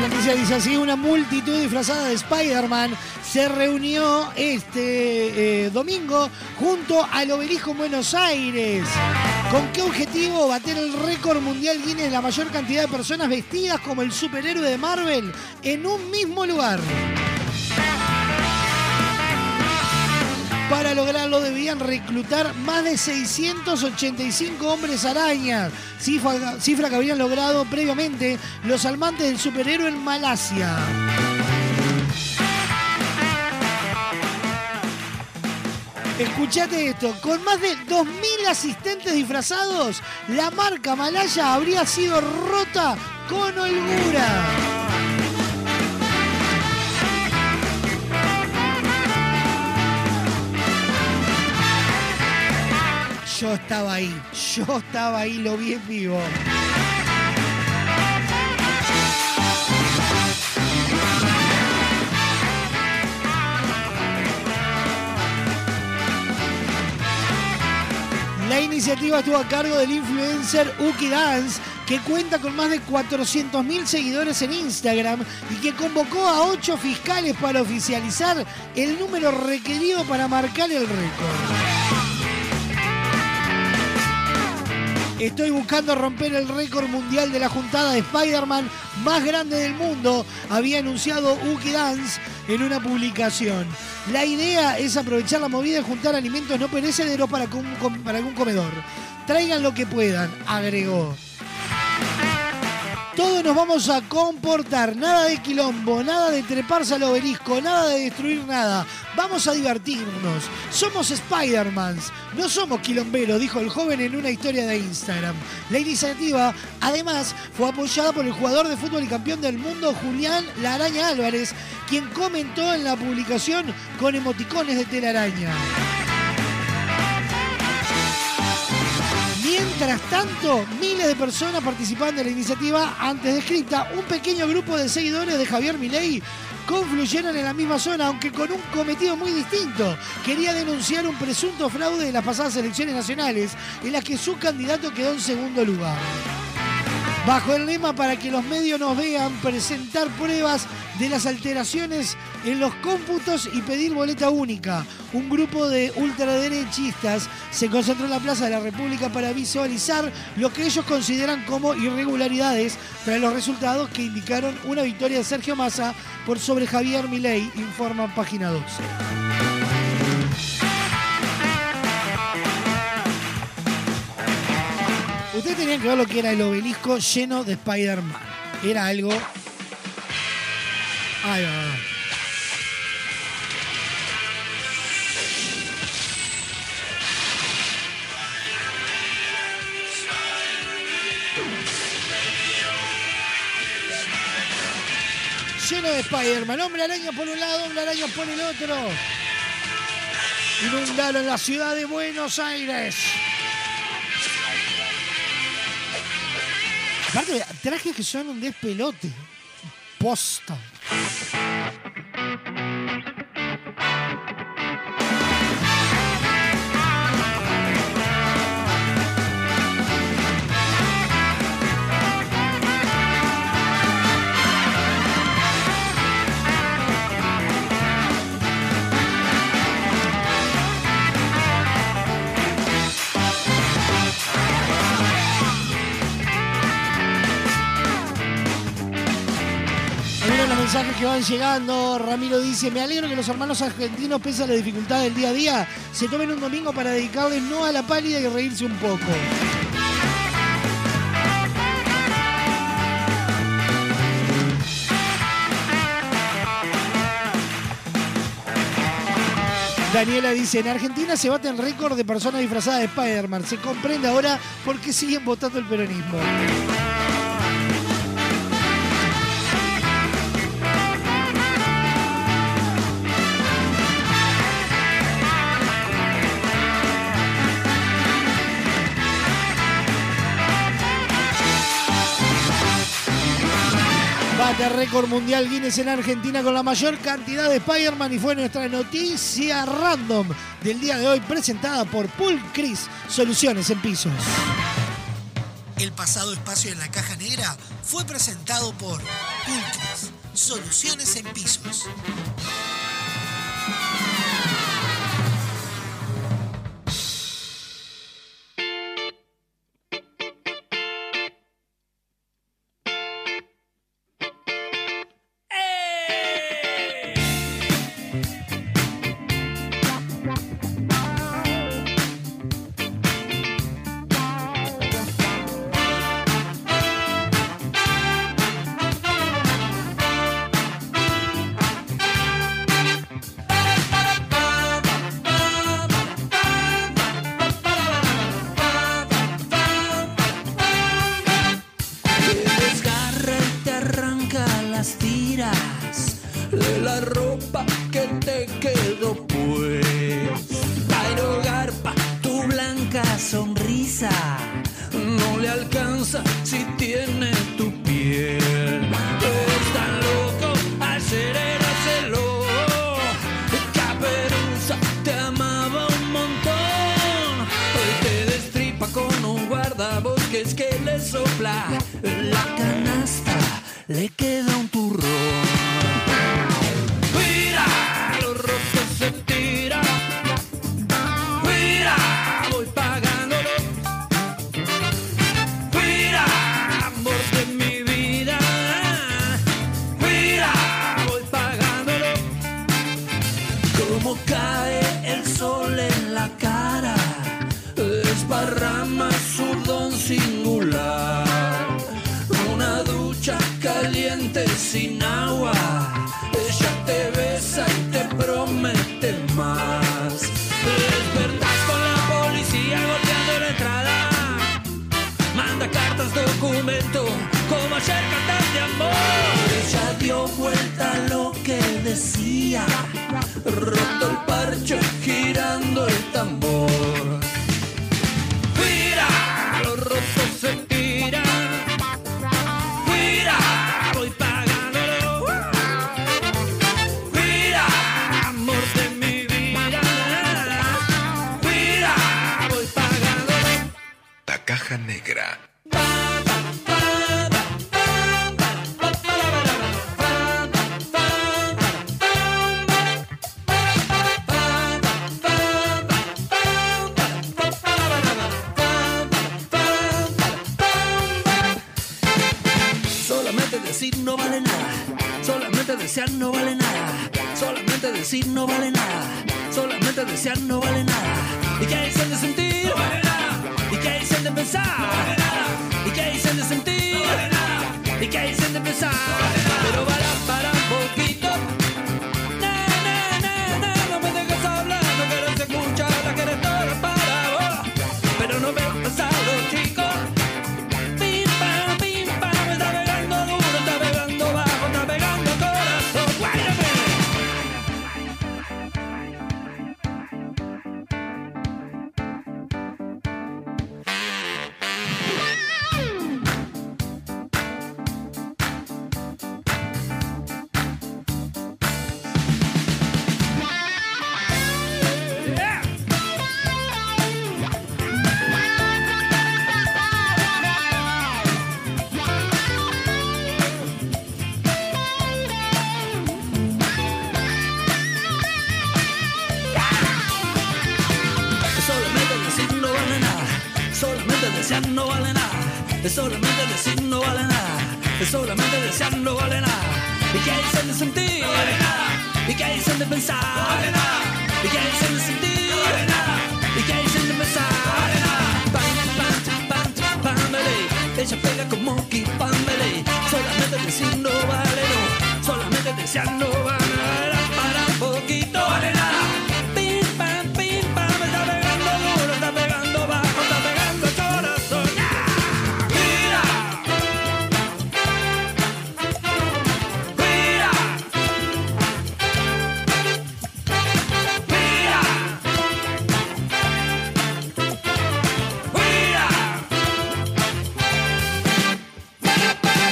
La noticia dice así, una multitud disfrazada de Spider-Man se reunió este eh, domingo junto al obelisco en Buenos Aires. ¿Con qué objetivo? Bater el récord mundial Guinness la mayor cantidad de personas vestidas como el superhéroe de Marvel en un mismo lugar. Para lograrlo debían reclutar más de 685 hombres arañas, cifra, que habían logrado previamente los amantes del superhéroe en Malasia. Escuchate esto, con más de 2.000 asistentes disfrazados, la marca malaya habría sido rota con holgura. Yo estaba ahí, yo estaba ahí, lo vi en vivo. La iniciativa estuvo a cargo del influencer Uki Dance, que cuenta con más de 400.000 seguidores en Instagram y que convocó a ocho fiscales para oficializar el número requerido para marcar el récord. Estoy buscando romper el récord mundial de la juntada de Spider-Man más grande del mundo, había anunciado Uki Dance en una publicación. La idea es aprovechar la movida y juntar alimentos no perecederos para, para algún comedor. Traigan lo que puedan, agregó. Todos nos vamos a comportar, nada de quilombo, nada de treparse al obelisco, nada de destruir nada. Vamos a divertirnos. Somos Spider-Mans, no somos quilomberos, dijo el joven en una historia de Instagram. La iniciativa, además, fue apoyada por el jugador de fútbol y campeón del mundo Julián La Araña Álvarez, quien comentó en la publicación con emoticones de telaraña. Mientras tanto, miles de personas participaban de la iniciativa antes descrita. Un pequeño grupo de seguidores de Javier Milei confluyeron en la misma zona, aunque con un cometido muy distinto. Quería denunciar un presunto fraude de las pasadas elecciones nacionales, en las que su candidato quedó en segundo lugar. Bajo el lema para que los medios nos vean, presentar pruebas de las alteraciones en los cómputos y pedir boleta única. Un grupo de ultraderechistas se concentró en la Plaza de la República para visualizar lo que ellos consideran como irregularidades tras los resultados que indicaron una victoria de Sergio Massa por sobre Javier Milei, informa Página 12. Ustedes tenían que ver lo que era el obelisco lleno de Spider-Man. Era algo. Ay, ay. Lleno de Spider-Man. Hombre araña por un lado, hombre araña por el otro. Inundaron la ciudad de Buenos Aires. Aparte, trajes que son un despelote. Posta. Mensajes que van llegando. Ramiro dice, me alegro que los hermanos argentinos, pese a la dificultad del día a día, se tomen un domingo para dedicarles no a la pálida y reírse un poco. Daniela dice, en Argentina se bate el récord de personas disfrazadas de Spider-Man. Se comprende ahora por qué siguen votando el peronismo. Bate récord mundial Guinness en Argentina con la mayor cantidad de Spider-Man y fue nuestra noticia random del día de hoy presentada por Pool Chris, Soluciones en Pisos. El pasado espacio en la caja negra fue presentado por Pulcris, Soluciones en Pisos.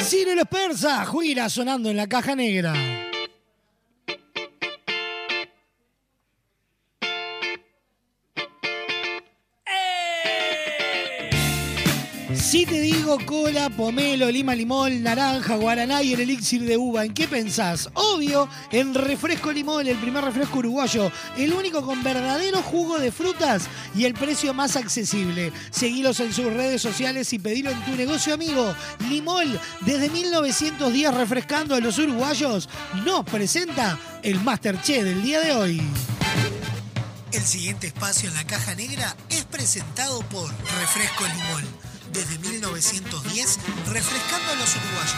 Ciro los persas, Juira sonando en la caja negra. Digo cola, pomelo, lima, limón, naranja, guaraná y el elixir de uva, ¿en qué pensás? Obvio, en Refresco Limón, el primer refresco uruguayo, el único con verdadero jugo de frutas y el precio más accesible. Seguilos en sus redes sociales y pedilo en tu negocio amigo. Limón, desde 1910 refrescando a los uruguayos, nos presenta el Masterchef del día de hoy. El siguiente espacio en la caja negra es presentado por Refresco Limón. Desde 1910, refrescando a los uruguayos.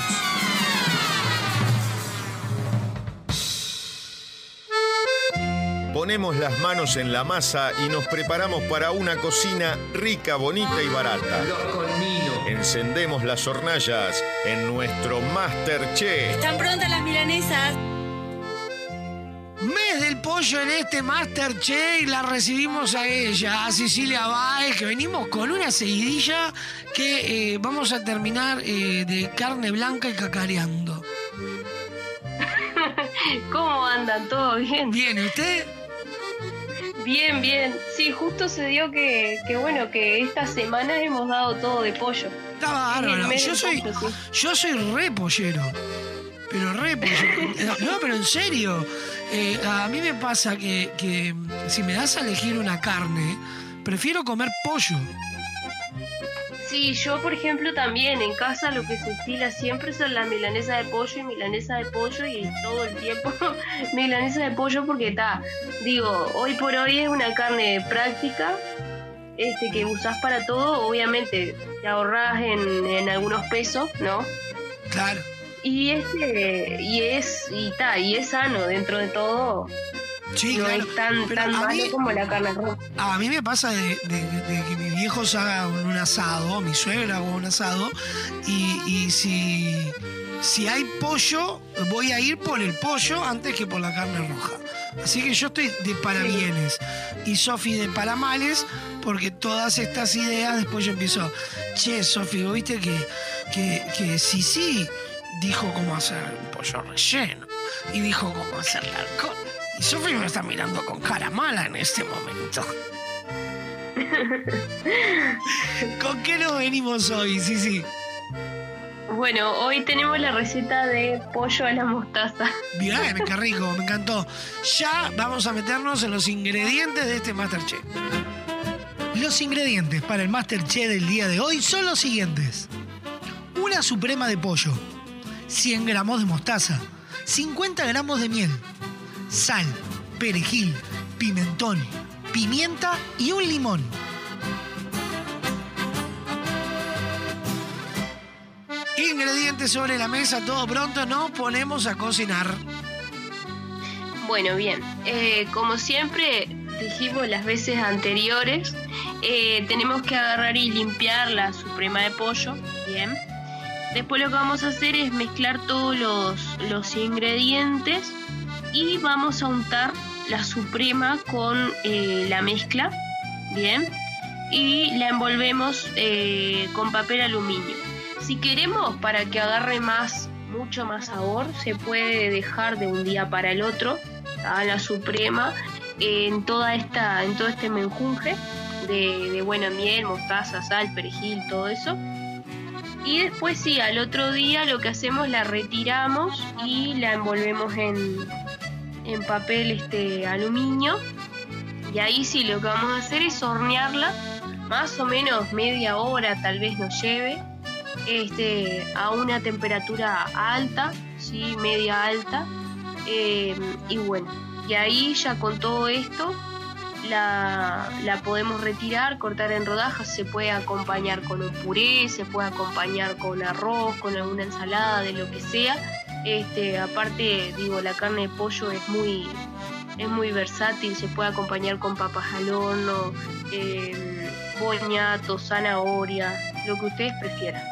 Ponemos las manos en la masa y nos preparamos para una cocina rica, bonita y barata. Encendemos las hornallas en nuestro Masterchef. ¿Están prontas las milanesas? Mes del pollo en este Masterchef y la recibimos a ella, a Cecilia Baez, que venimos con una seguidilla que eh, vamos a terminar eh, de carne blanca y cacareando. [LAUGHS] ¿Cómo andan? ¿Todo bien? Bien, ¿y usted? Bien, bien. Sí, justo se dio que, que bueno, que esta semana hemos dado todo de pollo. Está bárbaro. Yo soy, pollo, sí. yo soy re pollero. Pero re pollero. [LAUGHS] No, pero en serio. Eh, a mí me pasa que, que si me das a elegir una carne, prefiero comer pollo. Sí, yo por ejemplo también en casa lo que se estila siempre son las milanesa de pollo y milanesa de pollo y todo el tiempo [LAUGHS] milanesa de pollo porque está, digo, hoy por hoy es una carne práctica este que usás para todo, obviamente te ahorras en, en algunos pesos, ¿no? Claro. Y este y es y ta, y es sano dentro de todo. Sí, no claro. es tan, tan malo mí- como la carne roja. A mí me pasa de, de- de que mis viejos hagan un asado, mi suegra haga un asado, y, y si, si hay pollo, voy a ir por el pollo antes que por la carne roja. Así que yo estoy de parabienes y Sofi de paramales, porque todas estas ideas después yo empiezo, che, Sofi, ¿vos ¿viste que, que, que sí, sí, dijo cómo hacer un pollo relleno y dijo cómo hacer la alcohol? Y Sofi me está mirando con cara mala en este momento. [LAUGHS] ¿Con qué nos venimos hoy? Sí, sí. Bueno, hoy tenemos la receta de pollo a la mostaza. Bien, qué [LAUGHS] rico, me encantó. Ya vamos a meternos en los ingredientes de este Masterchef. Los ingredientes para el Masterchef del día de hoy son los siguientes. Una suprema de pollo, 100 gramos de mostaza, 50 gramos de miel, sal, perejil, pimentón, pimienta y un limón. Ingredientes sobre la mesa, todo pronto, nos ponemos a cocinar. Bueno, bien. Eh, como siempre dijimos las veces anteriores, eh, tenemos que agarrar y limpiar la suprema de pollo. Bien. Después lo que vamos a hacer es mezclar todos los, los ingredientes y vamos a untar la suprema con eh, la mezcla. Bien. Y la envolvemos eh, con papel aluminio. Si queremos para que agarre más, mucho más sabor, se puede dejar de un día para el otro a la suprema en toda esta, en todo este menjunje de, de buena miel, mostaza, sal, perejil, todo eso. Y después sí, al otro día lo que hacemos la retiramos y la envolvemos en, en papel este aluminio. Y ahí sí lo que vamos a hacer es hornearla más o menos media hora tal vez nos lleve este, a una temperatura alta, sí, media alta. eh, y bueno, y ahí ya con todo esto la, podemos retirar, cortar en rodajas, se puede acompañar con un puré, se puede acompañar con arroz, con alguna ensalada, de lo que sea. Este, aparte, digo, la carne de pollo es muy, es muy versátil, se puede acompañar con papas al horno, eh, boñato, zanahoria, lo que ustedes prefieran.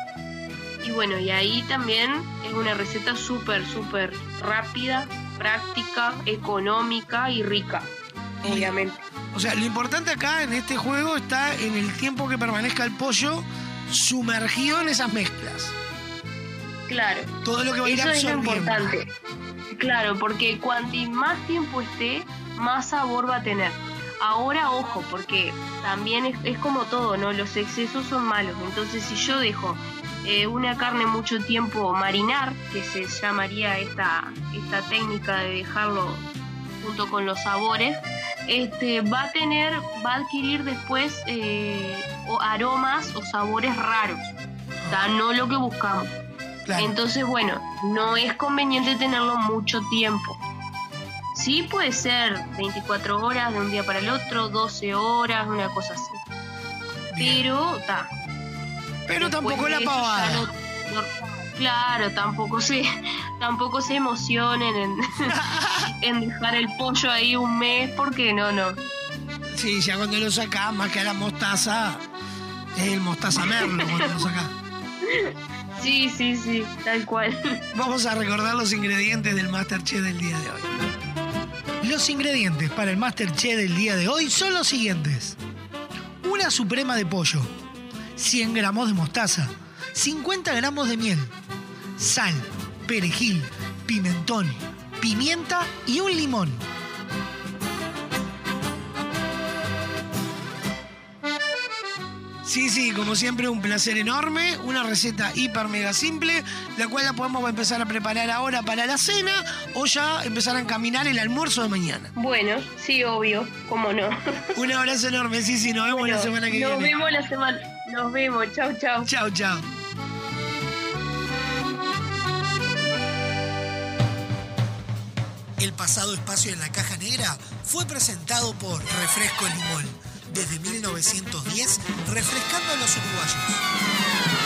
Y bueno, y ahí también es una receta súper, súper rápida, práctica, económica y rica, obviamente. O sea, lo importante acá en este juego está en el tiempo que permanezca el pollo sumergido en esas mezclas. Claro. Todo lo que va a ir Eso es lo importante. Claro, porque cuanto más tiempo esté, más sabor va a tener. Ahora, ojo, porque también es, es como todo, ¿no? Los excesos son malos. Entonces, si yo dejo eh, una carne mucho tiempo marinar, que se llamaría esta, esta técnica de dejarlo junto con los sabores, este, va a tener, va a adquirir después eh, o aromas o sabores raros. No lo que buscamos. Entonces, bueno, no es conveniente tenerlo mucho tiempo. Sí puede ser 24 horas de un día para el otro, 12 horas, una cosa así. Pero, ta. Pero tampoco la pavada. Claro, tampoco se, [LAUGHS] tampoco se emocionen en, [LAUGHS] en dejar el pollo ahí un mes, porque no, no. Sí, ya cuando lo sacás, más que a la mostaza, es el mostaza merlo cuando lo sacás. [LAUGHS] Sí, sí, sí, tal cual. Vamos a recordar los ingredientes del Masterchef del día de hoy. Los ingredientes para el Masterchef del día de hoy son los siguientes. Una suprema de pollo, 100 gramos de mostaza, 50 gramos de miel, sal, perejil, pimentón, pimienta y un limón. Sí, sí, como siempre un placer enorme, una receta hiper mega simple, la cual la podemos empezar a preparar ahora para la cena o ya empezar a encaminar el almuerzo de mañana. Bueno, sí, obvio, cómo no. Un abrazo enorme, sí, sí, nos vemos la semana que Nos viene. vemos la semana, Nos vemos. Chau, chau. Chau, chau. El pasado espacio en la caja negra fue presentado por Refresco Limón. Desde 1910, refrescando a los uruguayos.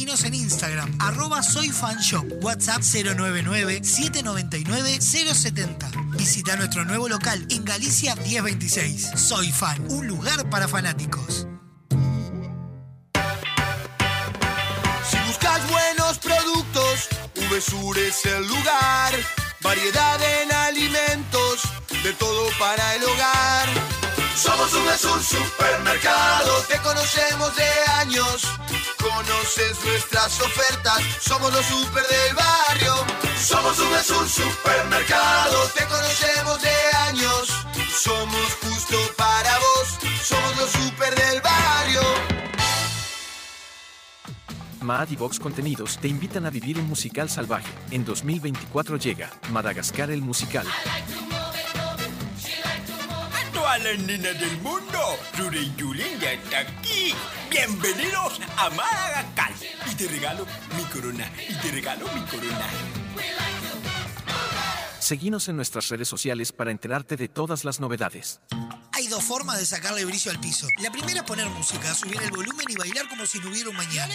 Seguinos en Instagram, arroba soyfanshop, WhatsApp 099-799-070. Visita nuestro nuevo local en Galicia 1026. Soy Fan, un lugar para fanáticos. Si buscas buenos productos, VSUR es el lugar. Variedad en alimentos, de todo para el hogar. Somos un VSUR supermercado, te conocemos de años. Conoces nuestras ofertas, somos los super del barrio. Somos un VSUR supermercado, te conocemos de años. Somos justo para vos, somos los super del barrio. Mad y Vox Contenidos te invitan a vivir un musical salvaje. En 2024 llega Madagascar el musical. A todas las nenas del mundo, Rure y Julen ya está aquí. Bienvenidos a Madagascar. Y te regalo mi corona, y te regalo mi corona. Seguinos en nuestras redes sociales para enterarte de todas las novedades. Hay dos formas de sacarle brillo al piso. La primera es poner música, subir el volumen y bailar como si no hubiera un mañana.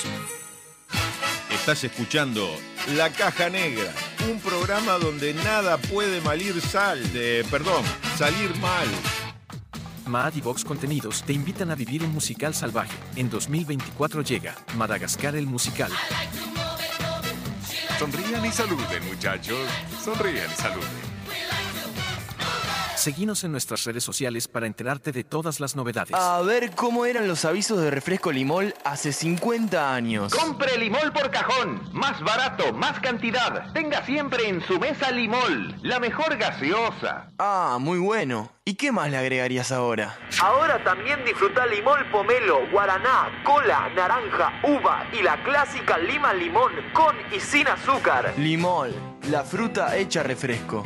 Estás escuchando La Caja Negra, un programa donde nada puede malir sal, de, perdón, salir mal. Mad y Vox Contenidos te invitan a vivir un musical salvaje. En 2024 llega Madagascar el musical. Sonrían y saluden, muchachos. Sonrían y saluden. Seguinos en nuestras redes sociales para enterarte de todas las novedades. A ver cómo eran los avisos de refresco Limol hace 50 años. Compre Limol por cajón. Más barato, más cantidad. Tenga siempre en su mesa Limol. La mejor gaseosa. Ah, muy bueno. ¿Y qué más le agregarías ahora? Ahora también disfruta Limol Pomelo, Guaraná, Cola, Naranja, Uva y la clásica Lima Limón con y sin azúcar. Limol, la fruta hecha refresco.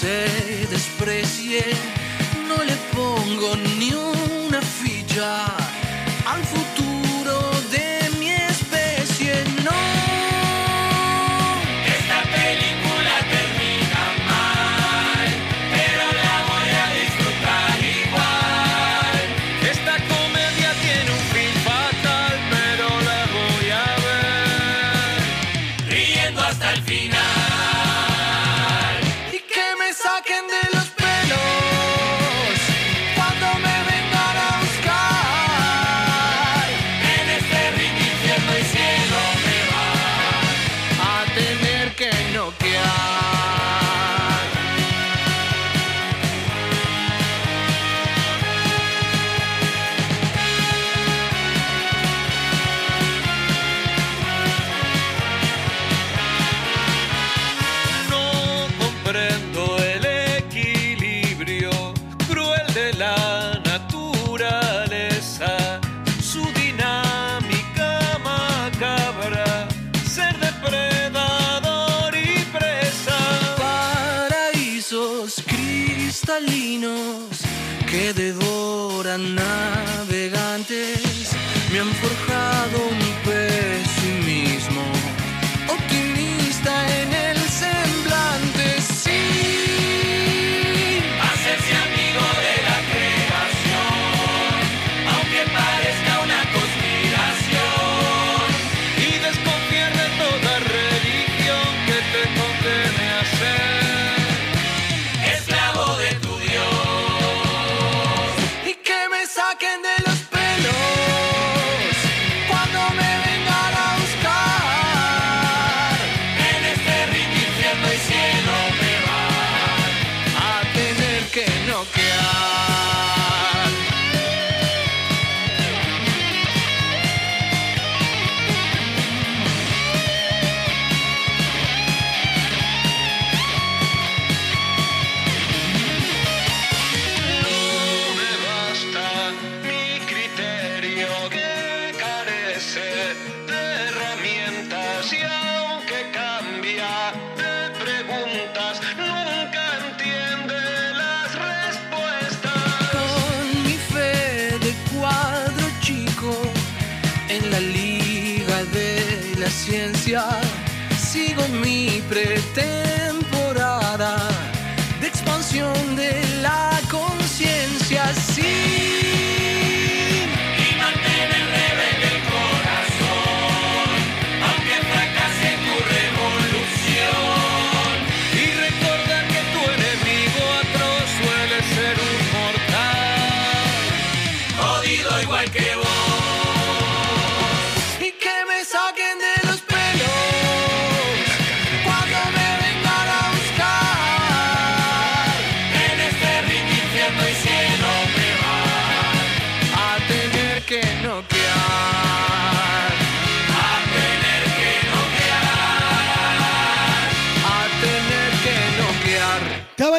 se desprecie, no le pongo ni una ficha. cristalinos que devoran navegantes me han forjado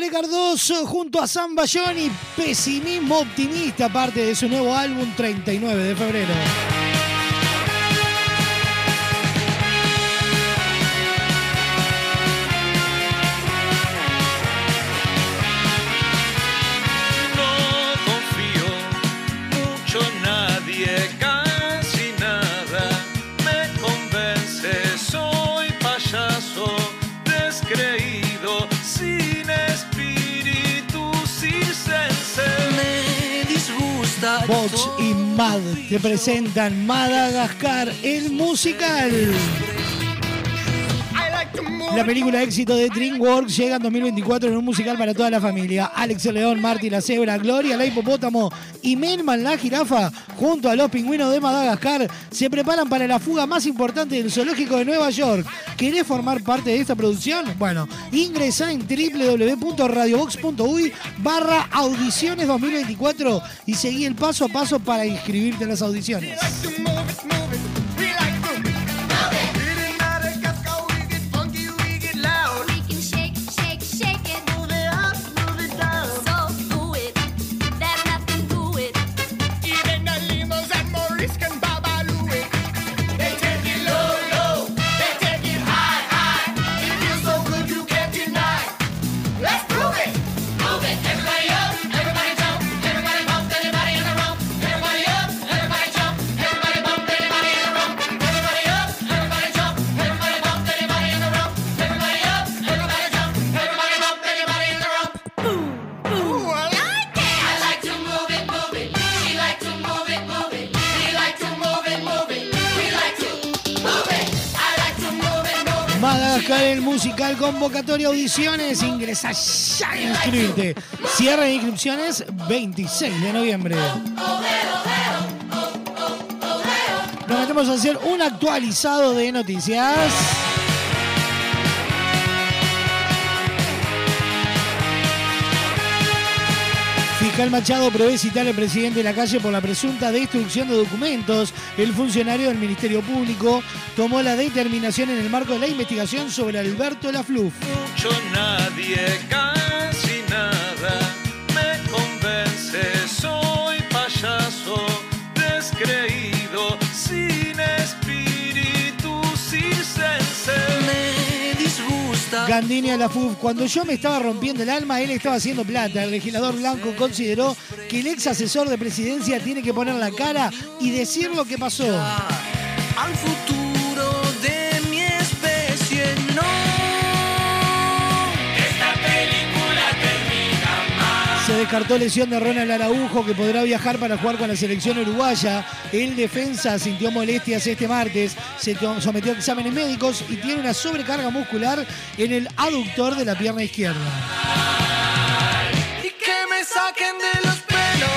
Cardoso junto a Sam Bayoni, pesimismo optimista, parte de su nuevo álbum 39 de febrero. Box y Mad te presentan Madagascar, el musical. La película éxito de DreamWorks llega en 2024 en un musical para toda la familia. Alex León, Marty la Cebra, Gloria la Hipopótamo y Melman la Jirafa, junto a los pingüinos de Madagascar, se preparan para la fuga más importante del zoológico de Nueva York. ¿Querés formar parte de esta producción? Bueno, ingresa en www.radiobox.uy barra audiciones 2024 y seguí el paso a paso para inscribirte en las audiciones. El musical convocatoria audiciones, ingresa ya a inscribirte. Cierre de inscripciones 26 de noviembre. Nos metemos a hacer un actualizado de noticias. Fiscal Machado prevé citar al presidente de la calle por la presunta destrucción de documentos. El funcionario del Ministerio Público tomó la determinación en el marco de la investigación sobre Alberto Lafluf. Gandini a la FUF. Cuando yo me estaba rompiendo el alma, él estaba haciendo plata. El legislador blanco consideró que el ex asesor de presidencia tiene que poner la cara y decir lo que pasó. Al descartó lesión de Ronald Araujo, que podrá viajar para jugar con la selección uruguaya. El defensa sintió molestias este martes, se sometió a exámenes médicos y tiene una sobrecarga muscular en el aductor de la pierna izquierda. Y que me saquen de los pelos.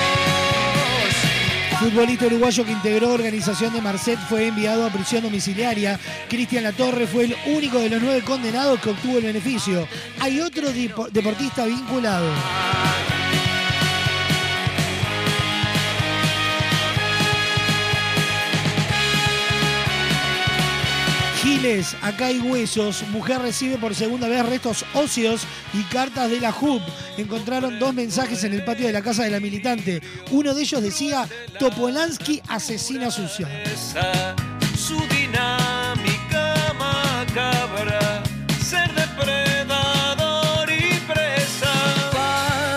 Futbolista uruguayo que integró organización de Marcet fue enviado a prisión domiciliaria. Cristian Latorre fue el único de los nueve condenados que obtuvo el beneficio. Hay otro deportista vinculado. Giles, acá hay huesos. Mujer recibe por segunda vez restos óseos y cartas de la JUP. Encontraron dos mensajes en el patio de la casa de la militante. Uno de ellos decía: Topolansky asesina sucio. Esa, su dinámica macabra, ser depredador y presa.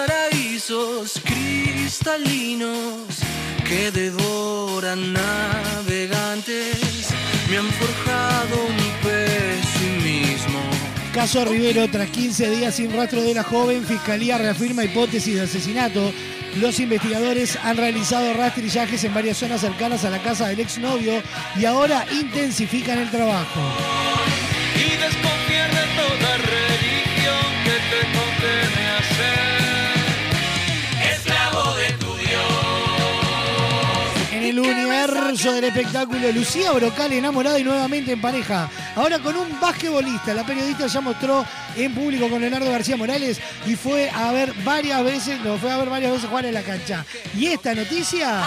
Paraísos cristalinos que devoran navegantes me han forjado Caso Rivero, tras 15 días sin rastro de la joven, Fiscalía reafirma hipótesis de asesinato. Los investigadores han realizado rastrillajes en varias zonas cercanas a la casa del exnovio y ahora intensifican el trabajo. El universo del espectáculo, Lucía Brocal enamorada y nuevamente en pareja. Ahora con un basquetbolista. La periodista ya mostró en público con Leonardo García Morales y fue a ver varias veces, lo fue a ver varias veces jugar en la cancha. Y esta noticia. A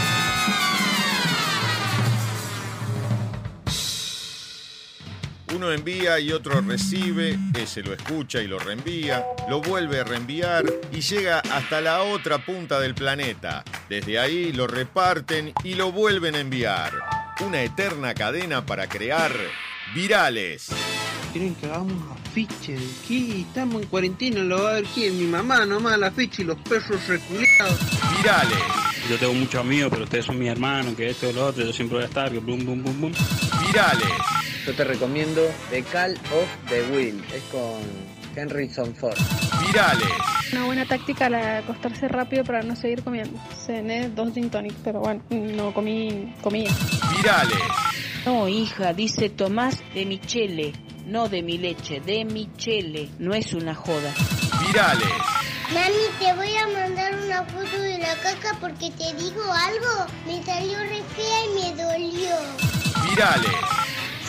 Uno envía y otro recibe, ese lo escucha y lo reenvía, lo vuelve a reenviar y llega hasta la otra punta del planeta. Desde ahí lo reparten y lo vuelven a enviar. Una eterna cadena para crear virales. Quieren que hagamos afiche de qué? Estamos en cuarentena, lo va a ver quién, mi mamá nomás la afiche y los perros reculeados. Virales. Yo tengo muchos amigos, pero ustedes son mis hermanos, que esto y lo otro, yo siempre voy a estar, que bum, bum, bum, bum. Virales. Yo te recomiendo The Call of the Will, es con Henry Ford. Virales. Una buena táctica la de acostarse rápido para no seguir comiendo. Cené dos gin tonic, pero bueno, no comí comía. Virales. No, hija, dice Tomás de Michele. no de mi leche, de mi chele. No es una joda. Virales. Mami, te voy a mandar una foto de la caca porque te digo algo. Me salió re fea y me dolió. Virales.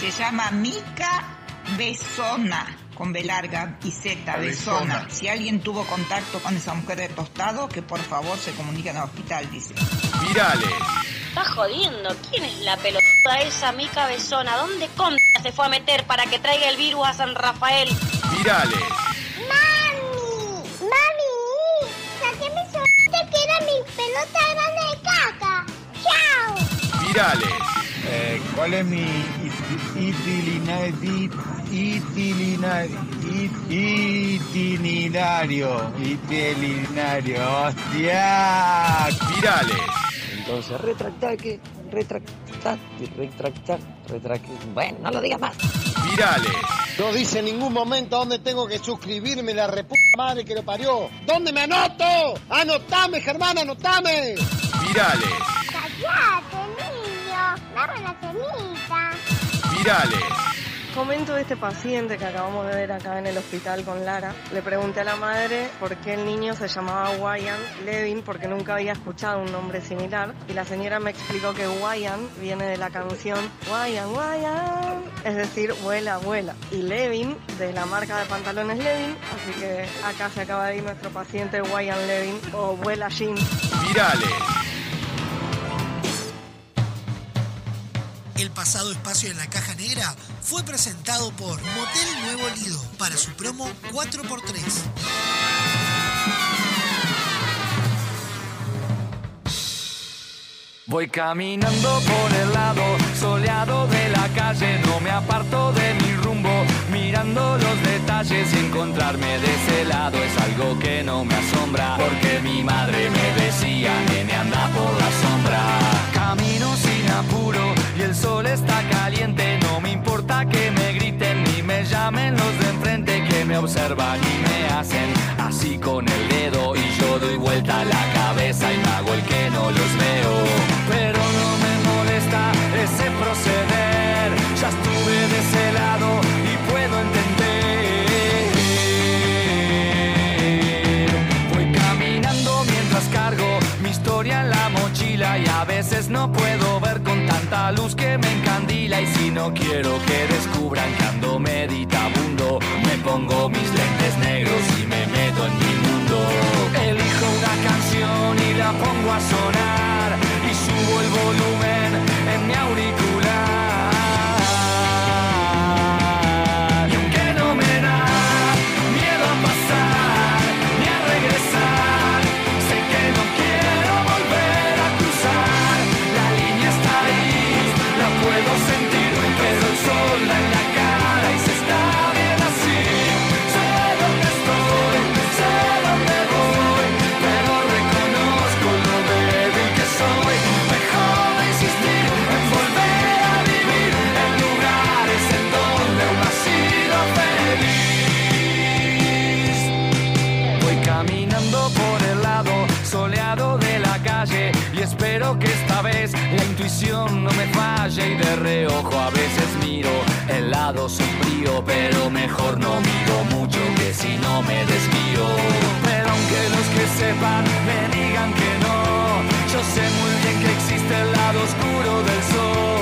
Se llama Mica Besona, con B larga y Z, Besona. Besona. Si alguien tuvo contacto con esa mujer de tostado, que por favor se comuniquen al hospital, dice. Virales. Está jodiendo. ¿Quién es la pelotuda esa mica besona? ¿Dónde con se fue a meter para que traiga el virus a San Rafael? Virales. ¡Mami! ¡Mami! ¡Saqué mi solita que era mi pelota grande de caca! ¡Chao! Virales. Eh, ¿Cuál es mi itinerario? Itinerario. Itinerario. ¡Hostia! Virales. Entonces, retractar que. Retractar. Retractar. Retractar. Bueno, no lo digas más. Virales. No dice en ningún momento dónde tengo que suscribirme, la reputa madre que lo parió. ¿Dónde me anoto? ¡Anotame, Germán, anotame! Virales. ¡Cállate, niño! ¡Dame la semita! Virales. Comento de este paciente que acabamos de ver acá en el hospital con Lara. Le pregunté a la madre por qué el niño se llamaba Wyan Levin porque nunca había escuchado un nombre similar. Y la señora me explicó que Wyan viene de la canción Wyan, Wyan, es decir, vuela, vuela. Y Levin de la marca de pantalones Levin. Así que acá se acaba de ir nuestro paciente Wyan Levin o vuela Jean. Virales. El pasado espacio en la caja negra fue presentado por Motel Nuevo Lido para su promo 4x3. Voy caminando por el lado soleado de la calle, no me aparto de mi rumbo, mirando los detalles y encontrarme de ese lado es algo que no me asombra, porque mi madre me decía, nene anda por la sombra. Camino sin apuro el sol está caliente, no me importa que me griten ni me llamen los de enfrente que me observan y me hacen así con el dedo y yo doy vuelta la cabeza y me hago el que no los veo. Pero no me molesta ese proceder, ya estuve de ese lado veces no puedo ver con tanta luz que me encandila y si no quiero que descubran que ando meditabundo, me pongo mis lentes negros y me meto en mi mundo. Elijo una canción y la pongo a sonar y subo el volumen en mi auricular. Y de reojo a veces miro el lado sombrío, pero mejor no miro mucho que si no me desvío. Pero aunque los que sepan me digan que no, yo sé muy bien que existe el lado oscuro del sol.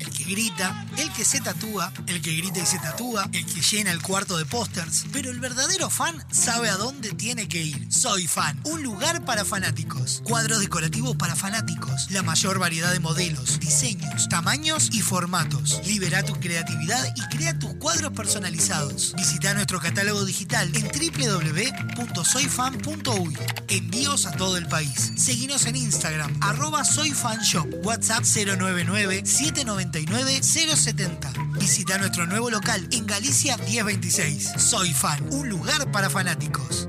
El que grita, el que se tatúa, el que grita y se tatúa, el que llena el cuarto de pósters. Pero el verdadero fan sabe a dónde tiene que ir. Soy fan, un lugar para fanáticos. Cuadros decorativos para fanáticos. La mayor variedad de modelos, diseños, tamaños y formatos. Libera tu creatividad y crea tus cuadros personalizados. Visita nuestro catálogo digital en www.soyfan.uy. Envíos a todo el país. Seguinos en Instagram, arroba soyfanshop, WhatsApp 099-799-070. Visita nuestro nuevo local en Galicia 1026. Soy Fan, un lugar para fanáticos.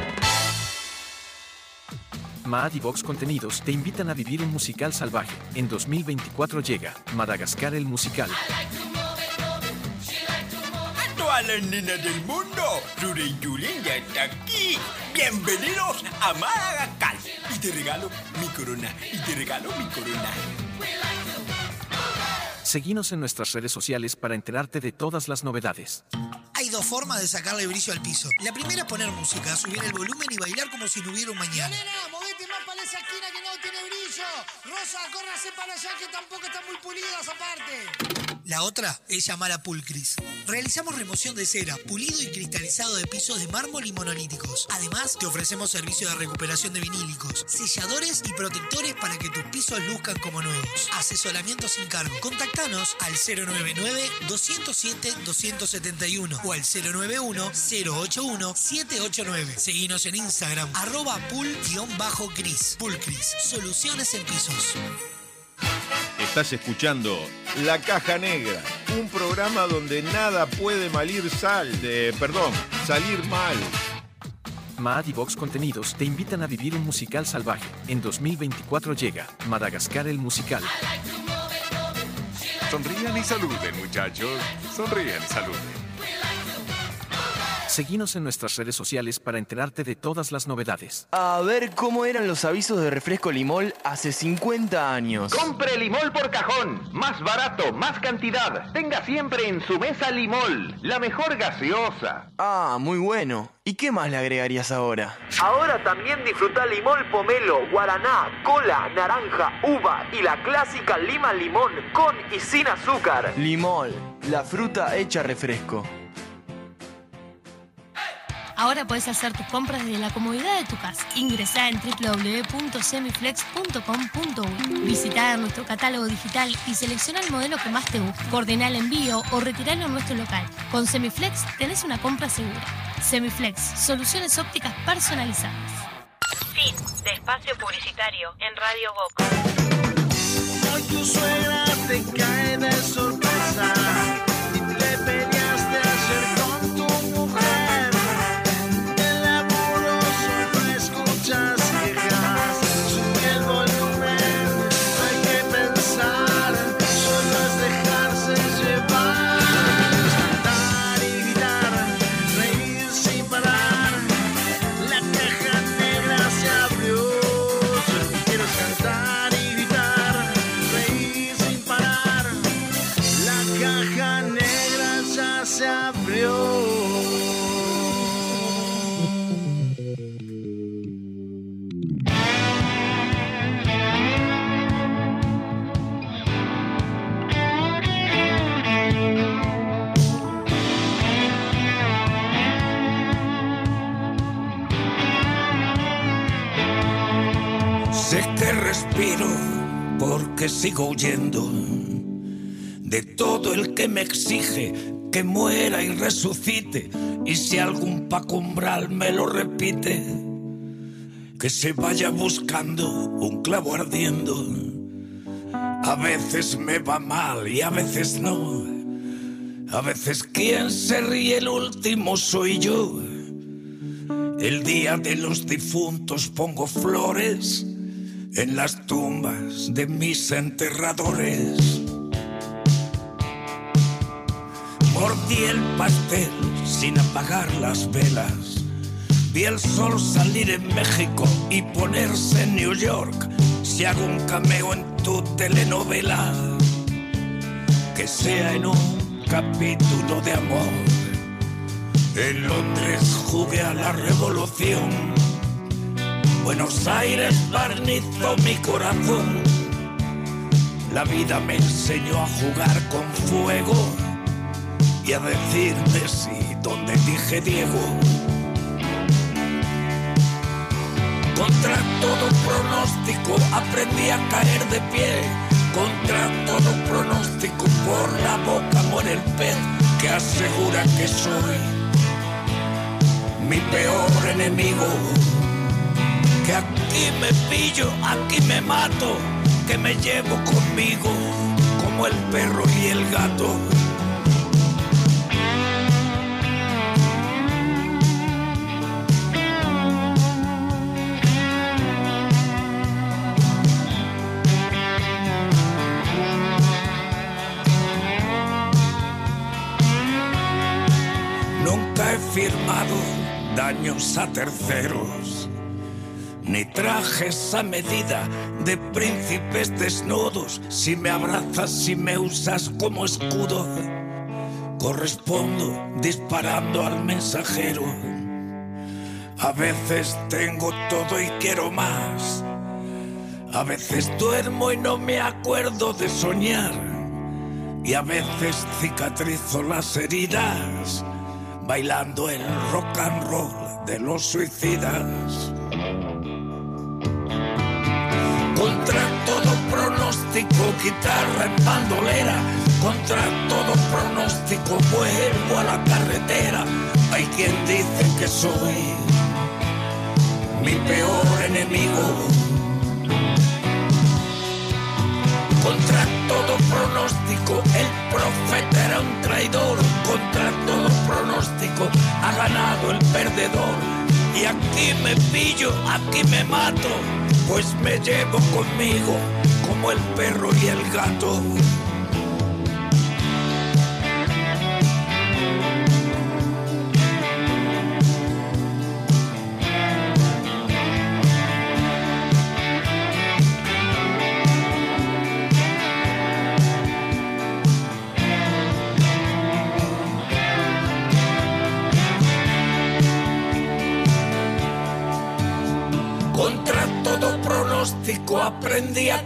Maad y Vox Contenidos te invitan a vivir un musical salvaje. En 2024 llega Madagascar el musical. A todas las del mundo, Rure y Julen ya está aquí. Bienvenidos a Madagascar. Y te regalo mi corona, y te regalo mi corona. Seguinos en nuestras redes sociales para enterarte de todas las novedades. Hay dos formas de sacarle brillo al piso. La primera es poner música, subir el volumen y bailar como si no hubiera un mañana. movete más para esa esquina que no tiene brillo. Rosa, córrase para allá que tampoco están muy pulidas aparte. La otra es llamar a Pulcris. Realizamos remoción de cera, pulido y cristalizado de pisos de mármol y monolíticos. Además, te ofrecemos servicio de recuperación de vinílicos, selladores y protectores para que tus pisos luzcan como nuevos. Asesoramiento sin cargo. Contactanos al 099-207-271 o al 091-081-789. Seguinos en Instagram, arroba pool-gris. Pulcris, soluciones en pisos. Estás escuchando La Caja Negra, un programa donde nada puede malir sal, de, perdón, salir mal. Maad y Vox Contenidos te invitan a vivir un musical salvaje. En 2024 llega Madagascar el musical. Sonrían y saluden, muchachos. Sonrían y saluden. Seguinos en nuestras redes sociales para enterarte de todas las novedades. A ver cómo eran los avisos de refresco Limol hace 50 años. Compre Limol por cajón. Más barato, más cantidad. Tenga siempre en su mesa Limol. La mejor gaseosa. Ah, muy bueno. ¿Y qué más le agregarías ahora? Ahora también disfruta Limol Pomelo, Guaraná, Cola, Naranja, Uva y la clásica Lima Limón con y sin azúcar. Limol, la fruta hecha refresco. Ahora puedes hacer tus compras desde la comodidad de tu casa. Ingresá en www.semiflex.com.uy. Visita nuestro catálogo digital y selecciona el modelo que más te guste. Coordina el envío o retiralo en nuestro local. Con Semiflex tenés una compra segura. Semiflex, soluciones ópticas personalizadas. Fin de espacio publicitario en Radio Vox. Hoy tu suegra te cae de sorpresa porque sigo huyendo de todo el que me exige que muera y resucite. Y si algún pacumbral me lo repite, que se vaya buscando un clavo ardiendo. A veces me va mal y a veces no. A veces quien se ríe el último soy yo. El día de los difuntos pongo flores en las tumbas de mis enterradores. Mordí el pastel sin apagar las velas. Vi el sol salir en México y ponerse en New York. Si hago un cameo en tu telenovela, que sea en un capítulo de amor. En Londres jugué a la revolución. Buenos Aires barnizó mi corazón. La vida me enseñó a jugar con fuego y a decirme sí donde dije Diego. Contra todo pronóstico aprendí a caer de pie. Contra todo pronóstico por la boca muere el pez que asegura que soy mi peor enemigo. Que aquí me pillo, aquí me mato, que me llevo conmigo como el perro y el gato. Nunca he firmado daños a terceros, ni trajes a medida de príncipes desnudos. Si me abrazas, si me usas como escudo, correspondo disparando al mensajero. A veces tengo todo y quiero más. A veces duermo y no me acuerdo de soñar. Y a veces cicatrizo las heridas bailando el rock and roll de los suicidas. Contra todo pronóstico, guitarra en bandolera. Contra todo pronóstico, vuelvo a la carretera. Hay quien dice que soy mi peor enemigo. Contra todo pronóstico, el profeta era un traidor. Contra todo pronóstico, ha ganado el perdedor. Y aquí me pillo, aquí me mato, pues me llevo conmigo como el perro y el gato.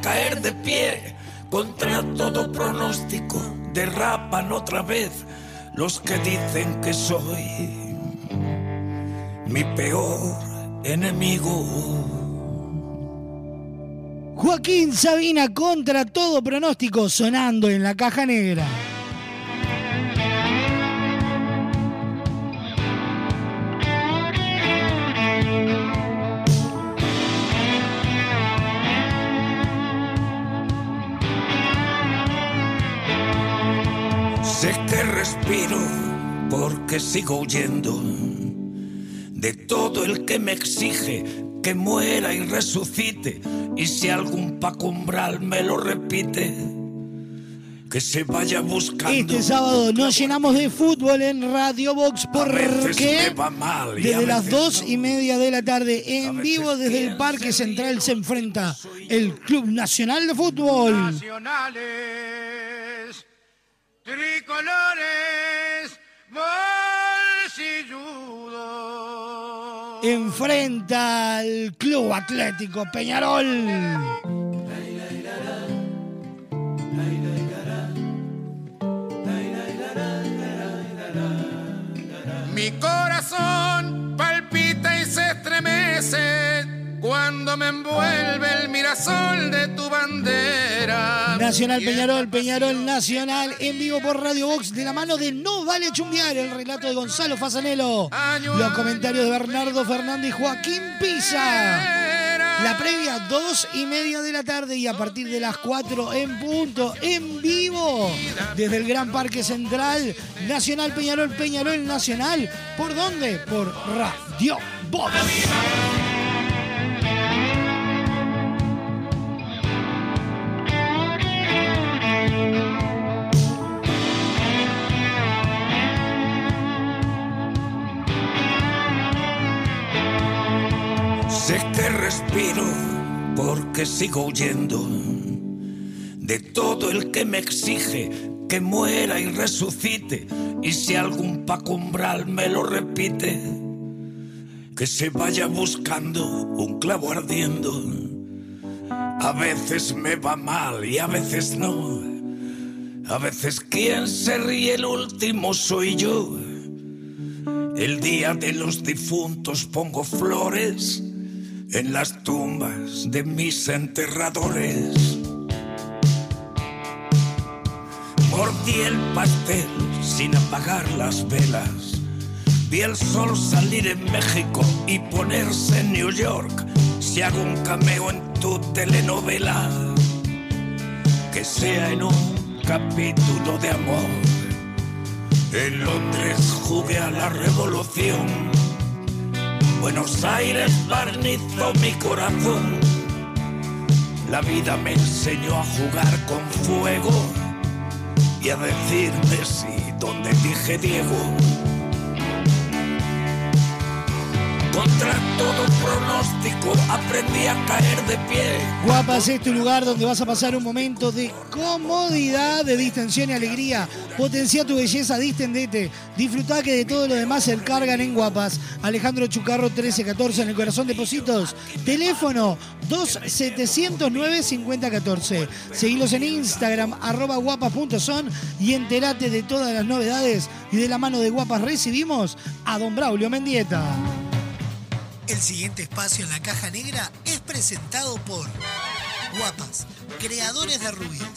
Caer de pie. Contra todo pronóstico derrapan otra vez los que dicen que soy mi peor enemigo. Joaquín Sabina contra todo pronóstico sonando en la caja negra. Porque sigo huyendo de todo el que me exige que muera y resucite. Y si algún pacumbral me lo repite, que se vaya buscando. Este sábado nos llenamos de fútbol en Radio Box porque mal desde las dos y media de la tarde en vivo desde el Parque Central se enfrenta el Club Nacional de Fútbol. Nacionales, tricolores, bolsilludos. Enfrenta al Club Atlético Peñarol. Mi corazón palpita y se estremece cuando me envuelve el mirasol de tu bandera. Nacional Peñarol, Peñarol Nacional, en vivo por Radio Box, de la mano de No Vale Chumbiar, el relato de Gonzalo Fasanelo, los comentarios de Bernardo Fernández y Joaquín Pisa. La previa, dos y media de la tarde y a partir de las cuatro en punto, en vivo, desde el Gran Parque Central, Nacional Peñarol, Peñarol Nacional. ¿Por dónde? Por Radio Box. Sé que respiro porque sigo huyendo de todo el que me exige que muera y resucite. Y si algún pacumbral me lo repite, que se vaya buscando un clavo ardiendo. A veces me va mal y a veces no. A veces quien se ríe el último soy yo. El día de los difuntos pongo flores en las tumbas de mis enterradores. Mordí el pastel sin apagar las velas. Vi el sol salir en México y ponerse en New York. Si hago un cameo en tu telenovela, que sea en un capítulo de amor. En Londres jugué a la revolución. Buenos Aires barnizó mi corazón. La vida me enseñó a jugar con fuego y a decirme si donde dije Diego. Contra todo pronóstico aprendí a caer de pie. Guapas es tu lugar donde vas a pasar un momento de comodidad, de distensión y alegría. Potencia tu belleza, distendete. Disfrutá que de todo lo demás se cargan en Guapas. Alejandro Chucarro 1314 en el corazón de Positos. Teléfono 2709 5014. Seguilos en Instagram arroba guapas.son y enterate de todas las novedades. Y de la mano de Guapas recibimos a don Braulio Mendieta. El siguiente espacio en la caja negra es presentado por Guapas, creadores de rubias.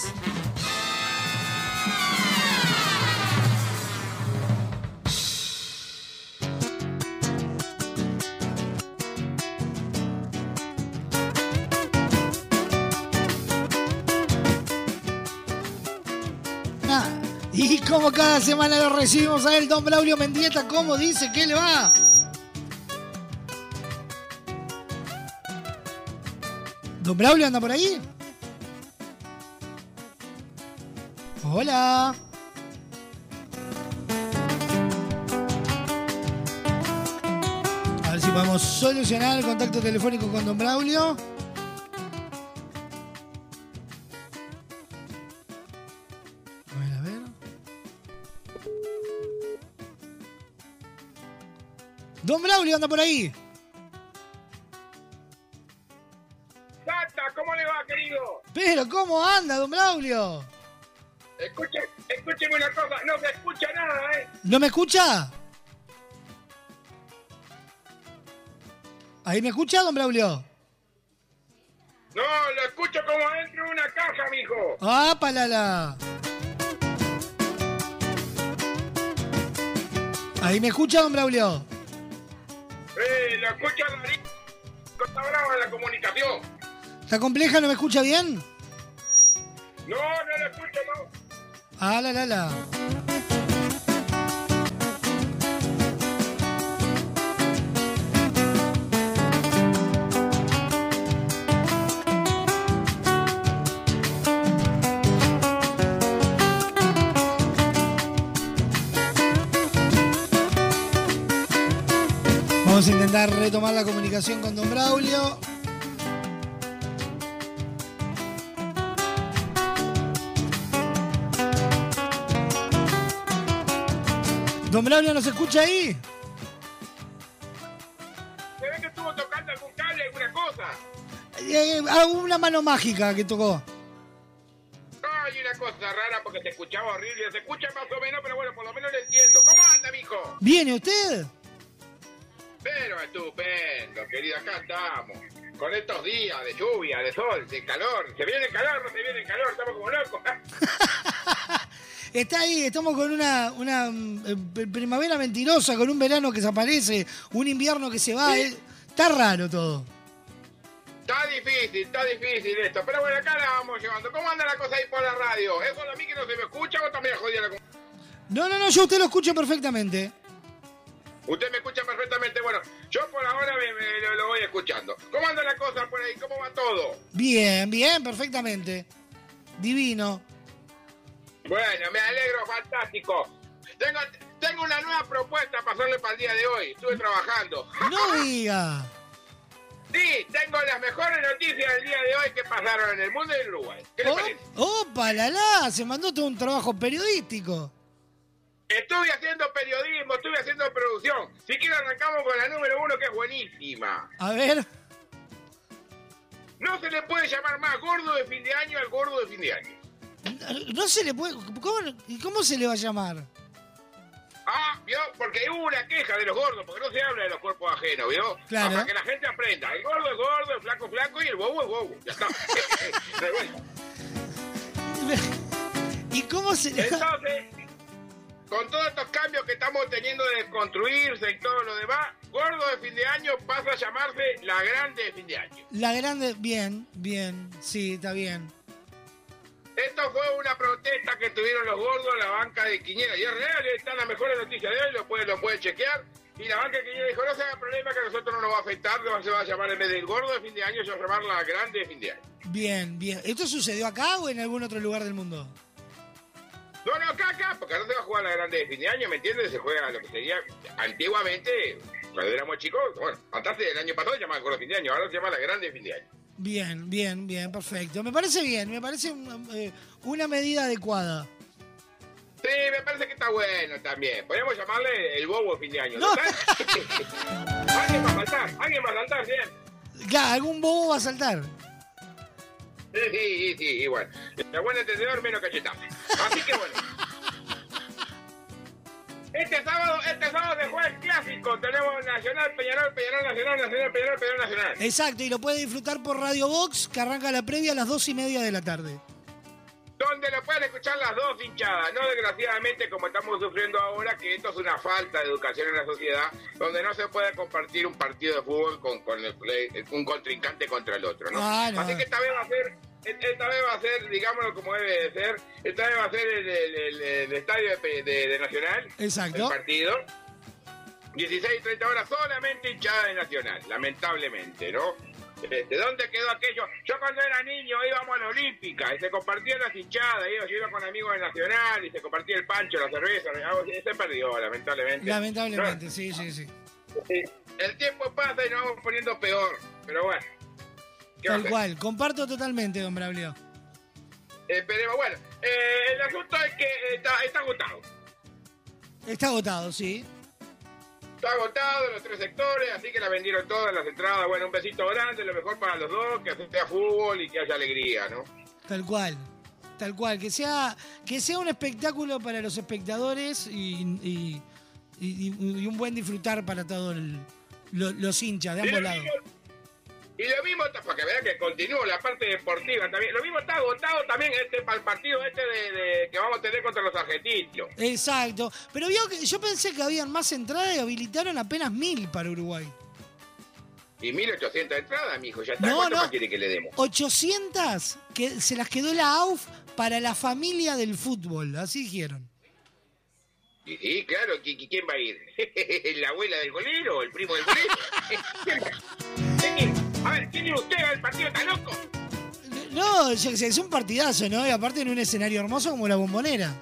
Ah, Y como cada semana lo recibimos a él, don Braulio Mendieta, ¿cómo dice que le va? ¿Don Braulio anda por ahí? Hola. A ver si podemos solucionar el contacto telefónico con don Braulio. A ver, a ver. Don Braulio anda por ahí. ¿Cómo anda, don Braulio? Escuche, escúcheme una cosa, no se escucha nada, ¿eh? ¿No me escucha? ¿Ahí me escucha, don Braulio? No, lo escucho como dentro de una caja, mijo. ¡Ah, palala! ¿Ahí me escucha, don Braulio? Eh, lo escucho Darío. Está brava la comunicación. ¿Está compleja? ¿No me escucha bien? No, no lo escucho, no. Ah, la, la, la. Vamos a intentar retomar la comunicación con don Braulio. Don Braulio, ¿nos escucha ahí? Se ve que estuvo tocando algún cable, alguna cosa. Eh, ah, una mano mágica que tocó. Hay una cosa rara porque se escuchaba horrible. Se escucha más o menos, pero bueno, por lo menos lo entiendo. ¿Cómo anda, mijo? ¿Viene usted? Pero estupendo, querido, acá estamos. Con estos días de lluvia, de sol, de calor. ¿Se viene el calor? ¿No se viene el calor? Estamos como locos. [LAUGHS] Está ahí, estamos con una, una mm, eh, primavera mentirosa, con un verano que desaparece, un invierno que se va. eh, Está raro todo. Está difícil, está difícil esto. Pero bueno, acá la vamos llevando. ¿Cómo anda la cosa ahí por la radio? ¿Es solo a mí que no se me escucha o también jodida la No, no, no, yo usted lo escucho perfectamente. Usted me escucha perfectamente. Bueno, yo por ahora me, me- lo, lo voy escuchando. ¿Cómo anda la cosa por ahí? ¿Cómo va todo? Bien, bien, perfectamente. Divino. Bueno, me alegro, fantástico. Tengo, tengo una nueva propuesta para hacerle para el día de hoy. Estuve trabajando. No diga. [LAUGHS] Sí, tengo las mejores noticias del día de hoy que pasaron en el mundo del Uruguay. ¿Qué le parece? ¡Opa, la la! Se mandó todo un trabajo periodístico. Estuve haciendo periodismo, estuve haciendo producción. Si quiero arrancamos con la número uno que es buenísima. A ver. No se le puede llamar más gordo de fin de año al gordo de fin de año. No se le puede. ¿Cómo, ¿Y cómo se le va a llamar? Ah, ¿vio? Porque hubo una queja de los gordos, porque no se habla de los cuerpos ajenos, ¿vio? Claro. Para que la gente aprenda. El gordo es gordo, el flaco es flaco y el bobo es bobo. Ya está. [LAUGHS] ¿Y cómo se le Entonces, con todos estos cambios que estamos teniendo de construirse y todo lo demás, gordo de fin de año pasa a llamarse la grande de fin de año. La grande. Bien, bien. Sí, está bien. Esto fue una protesta que tuvieron los gordos en la banca de Quiñera. Y es real, están las mejores noticias de hoy, lo pueden, lo chequear. Y la banca de Quiñera dijo, no se haga problema que a nosotros no nos va a afectar, se va a llamar en vez del gordo de fin de año, se va a llamar la grande de fin de año. Bien, bien. ¿Esto sucedió acá o en algún otro lugar del mundo? No, no, acá, acá, porque no se va a jugar la grande de fin de año, ¿me entiendes? Se juega lo que sería antiguamente, cuando éramos chicos, bueno, antes del año pasado se llamaba el gordo de fin de año, ahora se llama la grande de fin de año. Bien, bien, bien, perfecto. Me parece bien, me parece eh, una medida adecuada. Sí, me parece que está bueno también. Podríamos llamarle el bobo de fin de año. No. [LAUGHS] alguien va a saltar, alguien va a saltar, bien. Ya, algún bobo va a saltar. Sí, sí, sí, sí, igual. El buen entendedor menos cachetazo. Así que bueno. Este sábado, este sábado se juega el clásico. Tenemos Nacional, Peñarol, Peñarol, Nacional, Nacional, Peñarol, Peñarol, Nacional. Exacto, y lo puede disfrutar por Radio Box, que arranca la previa a las dos y media de la tarde. Donde lo pueden escuchar las dos hinchadas. No desgraciadamente como estamos sufriendo ahora, que esto es una falta de educación en la sociedad, donde no se puede compartir un partido de fútbol con, con el- un contrincante contra el otro, ¿no? Ah, no. Así que esta vez va a ser, esta vez va a ser, digámoslo como debe de ser, esta vez va a ser el, el- el- el estadio de, de- de Nacional, Exacto. el partido. 16 y 30 horas solamente hinchada de Nacional, lamentablemente, ¿no? Este, ¿Dónde quedó aquello? Yo cuando era niño íbamos a la Olímpica y se compartían las hinchadas, yo iba con amigos de Nacional y se compartía el pancho, la cerveza, se perdió lamentablemente. Lamentablemente, sí, sí, sí, el tiempo pasa y nos vamos poniendo peor, pero bueno. ¿Qué va a Tal cual, comparto totalmente, don Braulio. Esperemos, bueno, eh, el asunto es que está, está agotado. Está agotado, sí. Está agotado en los tres sectores, así que la vendieron todas las entradas. Bueno, un besito grande, lo mejor para los dos, que sea fútbol y que haya alegría, ¿no? Tal cual. Tal cual. Que sea, que sea un espectáculo para los espectadores y, y- y- y un buen disfrutar para todos los hinchas de ambos lados. Y lo mismo, está- para que vean que continúa la parte deportiva también. Lo mismo está agotado también este para el partido este de, de- que vamos a tener contra los argentinos. Exacto. Pero vio que yo pensé que habían más entradas y habilitaron apenas mil para Uruguay. Y 1800 entradas, mijo, ya está. No, ¿Cuánto no. más quiere que le demos? 800 que se las quedó la AUF para la familia del fútbol. Así dijeron. Y sí, claro, ¿qui- qui- ¿quién va a ir? [LAUGHS] ¿La abuela del golero o el primo del golero? [LAUGHS] A ver, ¿quién usted? ¿El partido está loco? No, yo es un partidazo, ¿no? Y aparte en un escenario hermoso como la bombonera.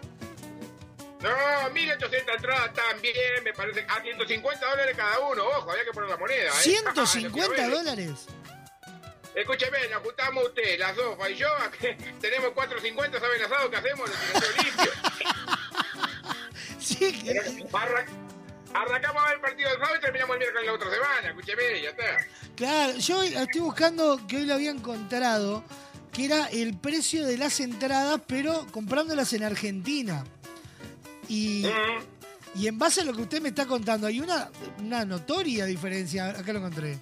No, 1800 entradas también, me parece. A 150 dólares cada uno, ojo, había que poner la moneda. ¿eh? Lo quiero ¿150 ver. dólares? Escúcheme, nos juntamos usted, la sofa y yo, que [LAUGHS] tenemos 4.50, ¿sabe el asado que hacemos? Lo tiramos limpio. Sí, Arra- Arrancamos a ver el partido del sábado y terminamos el miércoles la otra semana, escúcheme, ya está. Claro, yo estoy buscando que hoy lo había encontrado, que era el precio de las entradas, pero comprándolas en Argentina. Y, y en base a lo que usted me está contando, hay una, una notoria diferencia. Acá lo encontré.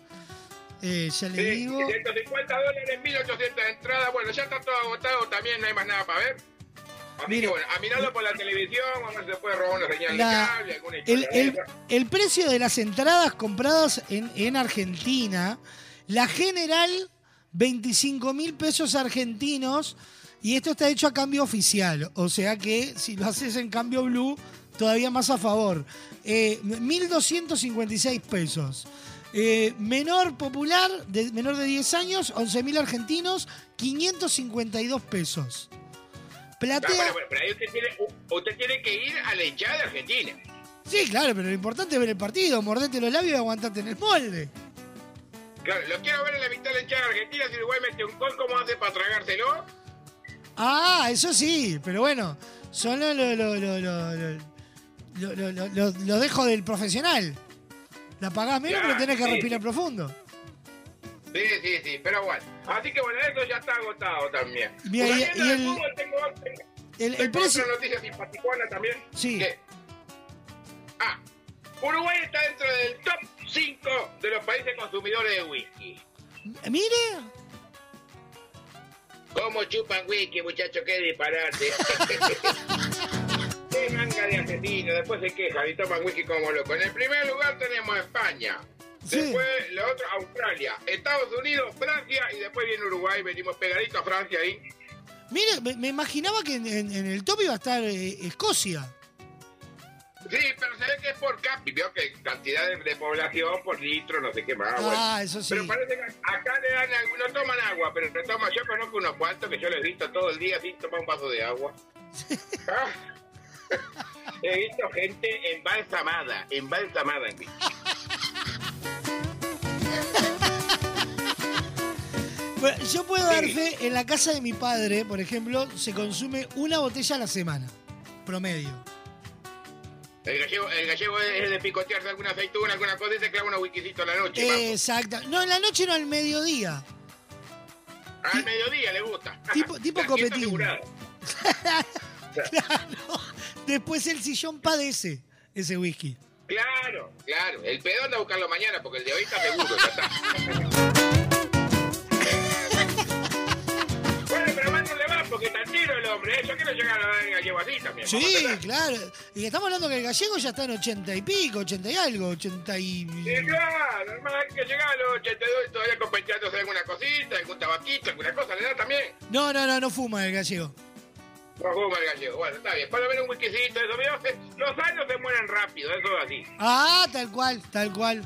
Eh, ya le Sí, digo. 150 dólares, 1800 entradas, bueno, ya está todo agotado también, no hay más nada para ver. Así que bueno, a mirarlo por la televisión, a ver si se puede robar una señal La- de cable, alguna El, el- el precio de las entradas compradas en, en Argentina, la general, 25 mil pesos argentinos, y esto está hecho a cambio oficial, o sea que si lo haces en cambio blue, todavía más a favor. Eh, 1.256 pesos. Eh, menor popular, de, menor de 10 años, 11 mil argentinos, 552 pesos. Ah, Platea... bueno, pero ahí usted tiene, usted tiene que ir a la hinchada de Argentina. Sí, claro, pero lo importante es ver el partido, mordete los labios y aguantarte en el molde. Claro, lo quiero ver en la mitad de la hinchada argentina. Si Uruguay mete un gol, ¿cómo hace para tragárselo? Ah, eso sí, pero bueno, son lo, lo, lo, lo, lo, lo- lo- lo- lo- lo dejo del profesional. La pagás menos, Claro, pero tenés que sí. respirar profundo. Sí, sí, sí, pero bueno. Así que bueno, eso ya está agotado también. Bien, y- el- fútbol, tengo, tengo- El, el precio. otra noticia también. Sí. que- ah, Uruguay está dentro del top 5 de los países consumidores de whisky. Mire, ¿Cómo chupan whisky, muchacho? ¡Qué disparate! [LAUGHS] ¡Qué manga de asesino! Después se quejan y toman whisky como loco. En el primer lugar tenemos España. Sí. Después lo otro, Australia, Estados Unidos, Francia y después viene Uruguay. Venimos pegaditos a Francia ahí. mire, me, me imaginaba que en, en- en el top iba a estar eh, Escocia. Sí, pero se ve que es por cap. Y vio que cantidad de, de población por litro, no sé qué más. Ah, bueno. eso sí. Pero parece que acá le dan, no toman agua, pero no toman. Yo conozco unos cuantos que yo les he visto todo el día sin tomar un vaso de agua. [LAUGHS] Ah. [LAUGHS] He visto gente embalsamada, embalsamada en whisky. [LAUGHS] Yo puedo dar fe, en la casa de mi padre, por ejemplo, se consume una botella a la semana, promedio. El gallego, el gallego es el de picotearse alguna aceituna, alguna cosa y se clava unos whiskycitos a la noche. Exacto. No, en la noche no, al mediodía. Al mediodía le gusta. Tipo, tipo copetín. asegurada. [LAUGHS] Después el sillón padece ese whisky. Claro, claro. El pedo anda a buscarlo mañana porque el de hoy está seguro, ya está. [LAUGHS] porque está tiro el hombre. ¿eh? Yo quiero llegar a dar gallego así también. Sí, claro. Y estamos hablando que el gallego ya está en ochenta y pico, ochenta y algo, ochenta y... Sí, claro, hermano, hay que llegar a los 82 y todavía compensándose alguna cosita, algún tabaquito, alguna cosa, le da también. No, no, no, no fuma el gallego. No fuma el gallego. Bueno, está bien. Para ver un whiskycito, eso, ¿vio? Los años se mueren rápido, eso es así. Ah, tal cual, tal cual.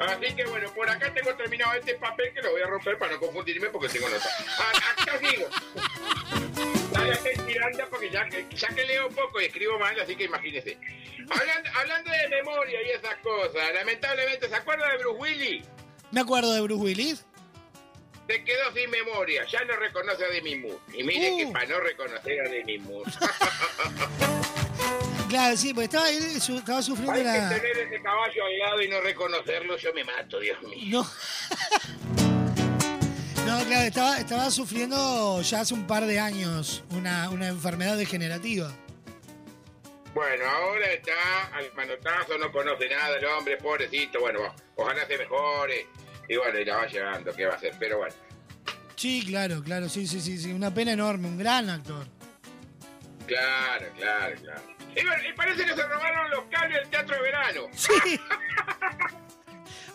Así que bueno, por acá tengo terminado este papel que lo voy a romper para no confundirme porque tengo nota. A- Acá sigo. Estoy tirando porque ya que, ya que leo poco y escribo mal, así que imagínese. Hablando, hablando de memoria y esas cosas, lamentablemente, ¿se acuerda de Bruce Willis? Me acuerdo de Bruce Willis. Se quedó sin memoria, ya no reconoce a Demi Moore. Y mire Uh. que para no reconocer a Demi Moore. [LAUGHS] Claro, sí, porque estaba, él su- estaba sufriendo Hay que la... tener ese caballo al lado y no reconocerlo, yo me mato, Dios mío. No. [LAUGHS] No, claro, estaba, estaba sufriendo ya hace un par de años una, una enfermedad degenerativa. Bueno, ahora está al manotazo, no conoce nada el hombre, pobrecito. Bueno, ojalá se mejore. Y bueno, y la va llegando, ¿qué va a hacer? Pero bueno. Sí, claro, claro, sí, sí, sí, sí. Una pena enorme, un gran actor. Claro, claro, claro. Y parece que se robaron los cables del teatro de verano. Sí. [LAUGHS]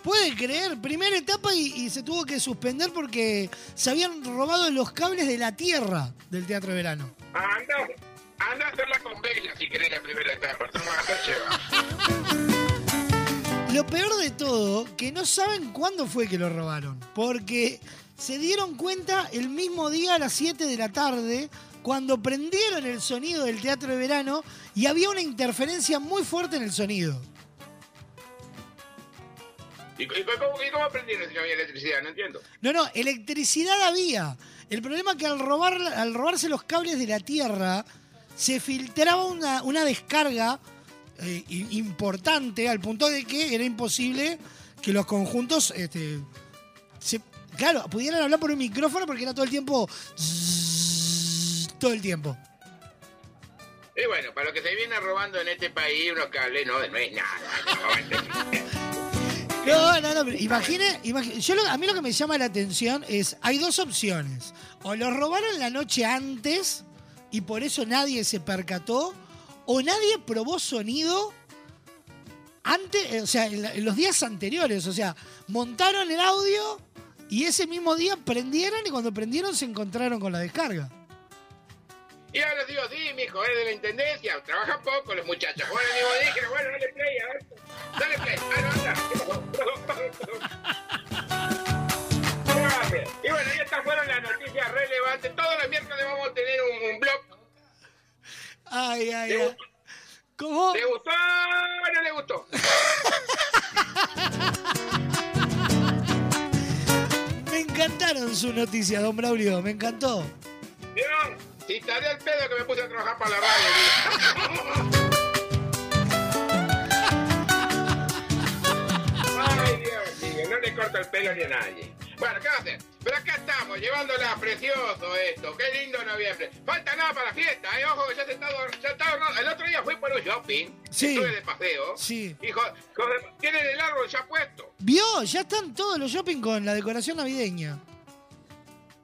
Puede creer, primera etapa y, y se tuvo que suspender porque se habían robado los cables de la tierra del Teatro de Verano. Anda, anda a hacerla con Bella si querés la primera etapa. [LAUGHS] Lo peor de todo, que no saben cuándo fue que lo robaron. Porque se dieron cuenta el mismo día a las 7 de la tarde, cuando prendieron el sonido del teatro de verano y había una interferencia muy fuerte en el sonido. ¿Y, y cómo, y cómo aprendieron si no había electricidad? No entiendo. No, no, electricidad había. El problema es que al, robar, al robarse los cables de la tierra, se filtraba una, una descarga eh, importante al punto de que era imposible que los conjuntos, este, se- claro, pudieran hablar por un micrófono porque era todo el tiempo... todo el tiempo. Y bueno, para lo que se viene robando en este país, unos cables no, no es nada. No, no, [LAUGHS] no, pero imagine, imagine- yo lo- a mí lo que me llama la atención es, hay dos opciones. O los robaron la noche antes y por eso nadie se percató, o nadie probó sonido antes, eh, o sea, en, la- en los días anteriores. O sea, montaron el audio y ese mismo día prendieron y cuando prendieron se encontraron con la descarga. Y ahora digo, sí, mijo, es de la intendencia, trabaja poco los muchachos. Bueno, digo, dije, bueno, dale play, a ver. Dale play, ah, no, anda. [LAUGHS] Y bueno, y estas fueron las noticias relevantes. Todos los miércoles vamos a tener un, blog. Ay, ay, ay. ¿Cómo? ¿Le gustó bueno le gustó? [LAUGHS] me encantaron sus noticias, don Braulio, me encantó. ¿Vieron? Si estaré el pedo que me puse a trabajar para la radio. Ay, Dios mío, no le corto el pelo ni a nadie. Bueno, ¿qué va a hacer? Pero acá estamos, llevándola precioso esto. Qué lindo noviembre. Falta nada para la fiesta, ¿eh? Ojo que ya se está, ya está. El otro día fui por un shopping. Sí. Estuve de paseo. Sí. Hijo, tienen el árbol ya puesto. ¿Vio? Ya están todos los shopping con la decoración navideña.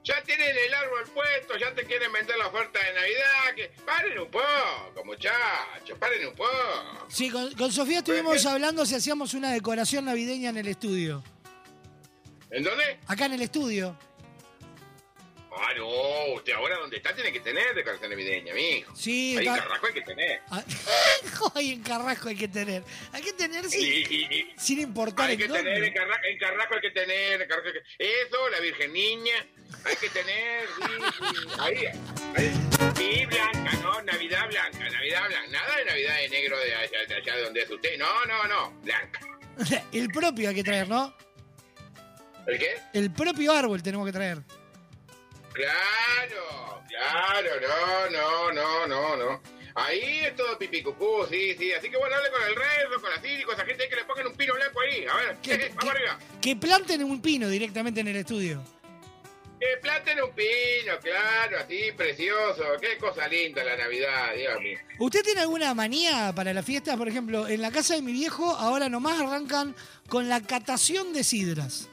Ya tienen el árbol puesto, ya te quieren vender la oferta de Navidad. Que... Paren un poco, muchachos, paren un poco. Sí, con, con Sofía estuvimos hablando si hacíamos una decoración navideña en el estudio. ¿En dónde? Acá en el estudio. Ah, no, usted ahora donde está tiene que tener decoración navideña, mijo. Sí, Ahí en Carrasco hay que tener. [LAUGHS] Ay, en Carrasco hay que tener. Hay que tener sin, y- y- sin importar hay que tener en Carrasco, en Carrasco hay que tener, en Carrasco hay que- Eso, la Virgen Niña, hay que tener, sí, ahí, ahí. Y blanca, ¿no? Navidad blanca, Navidad blanca. Nada de Navidad de negro de allá, de allá de donde es usted. No, no, no, blanca. [LAUGHS] El propio hay que traer, ¿no? ¿El qué? El propio árbol tenemos que traer. Claro, claro, no, no, no, no, no. Ahí es todo pipicucú, sí, sí. Así que bueno, hable con el rezo, con la Ciri, con esa gente ahí que le pongan un pino blanco ahí. A ver, ¿Qué- [LAUGHS] vamos arriba. Que planten un pino directamente en el estudio. Que planten un pino, claro, así, precioso. Qué cosa linda la Navidad, Dios mío. ¿Usted tiene alguna manía para las fiestas? Por ejemplo, en la casa de mi viejo ahora nomás arrancan con la catación de sidras.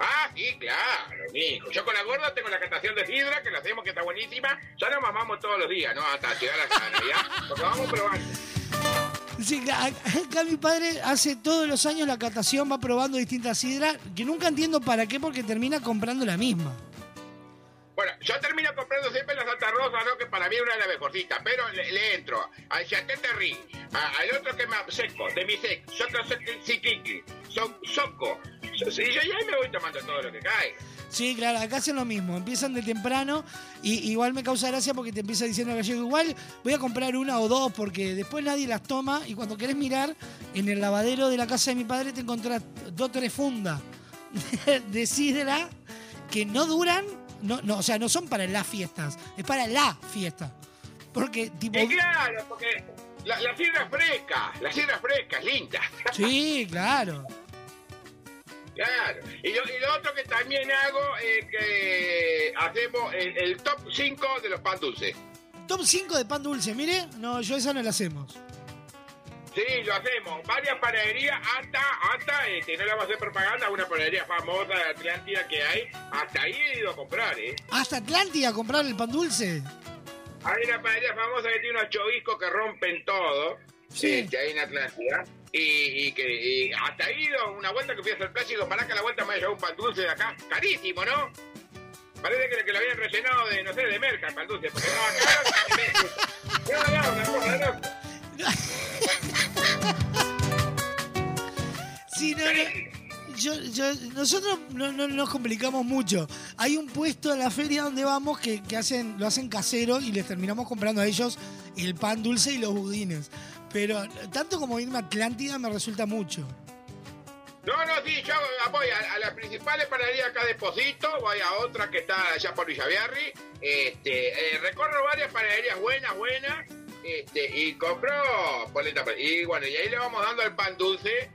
Ah, sí, claro, mijo. Yo con la gorda tengo la catación de sidra, que la hacemos, que está buenísima. Ya nos mamamos todos los días, ¿no? Hasta llegar a la Navidad. Porque vamos probando. Sí, acá mi padre hace todos los años la catación, va probando distintas sidras, que nunca entiendo para qué, porque termina comprando la misma. Bueno, yo termino comprando siempre la Santa Rosa, ¿no? Que para mí es una de las mejorcitas, pero le, entro al Chaté Terry, al otro que me seco, de mi sec, Soco Siquiqui, so, Soco. Y yo ya me voy tomando todo lo que cae. Sí, claro, acá hacen lo mismo, empiezan de temprano y igual me causa gracia porque te empieza diciendo gallego, igual voy a comprar una o dos porque después nadie las toma y cuando querés mirar en el lavadero de la casa de mi padre te encontrás dos o tres fundas [LAUGHS] de sidra que no duran, no, no, o sea, no son para las fiestas, es para la fiesta. Porque tipo... Y claro, porque la, la es fresca, la es fresca, es linda. [LAUGHS] Sí, claro. Claro. Y lo, y lo otro que también hago es que hacemos el, el top 5 de los pan dulces. Top 5 de pan dulce, mire, no, yo esa no la hacemos. Sí, lo hacemos. Varias panaderías, hasta, hasta, este, no le vamos a hacer propaganda, una panadería famosa de Atlántida que hay. Hasta ahí he ido a comprar, ¿eh? Hasta Atlántida a comprar el pan dulce. Hay una panadería famosa que tiene unos choviscos que rompen todo. Sí. Este, ahí en Atlántida. Y, y que y hasta ahí he ido una vuelta que fui a hacer plástico para que a la vuelta me haya llevado un pan dulce de acá. Carísimo, ¿no? Parece que, que lo habían rellenado de, no sé, de merca el pan dulce. Porque no, acá... no, [LAUGHS] no, cosa de loco. Sí, no, yo, yo- nosotros no, no nos complicamos mucho. Hay un puesto en la feria donde vamos que, que hacen, lo hacen casero y les terminamos comprando a ellos el pan dulce y los budines. Pero tanto como irme a Atlántida me resulta mucho. No, no, sí, yo voy a, las principales panaderías acá de Posito, voy a otra que está allá por Villaviarri, este, eh, recorro varias panaderías buenas, buenas, este, y compro polenta, y bueno, y ahí le vamos dando el pan dulce,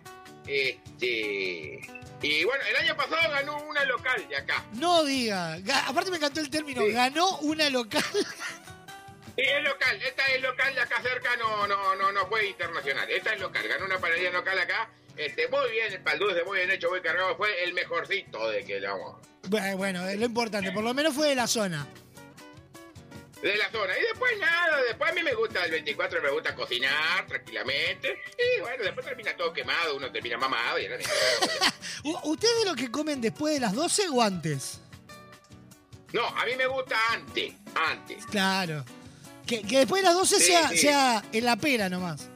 este, y bueno, el año pasado ganó una local de acá, No diga. Ga- Aparte me encantó el término. Ganó una local. y es local, esta es local de acá cerca, no, no, no, no fue internacional, esta es local, ganó una panadería local acá, este, muy bien el pan dulce, muy bien hecho, muy cargado, fue el mejorcito de que le vamos Bueno, bueno, lo importante. Por lo menos fue de la zona. De la zona. Y después nada, después a mí me gusta el 24, me gusta cocinar tranquilamente. Y bueno, después termina todo quemado, uno termina mamado y no [LAUGHS] ¿Ustedes de lo que comen después de las 12 o antes? No, a mí me gusta antes, antes. Claro. Que, que después de las 12 Sí, sea, sí. sea en la pera nomás.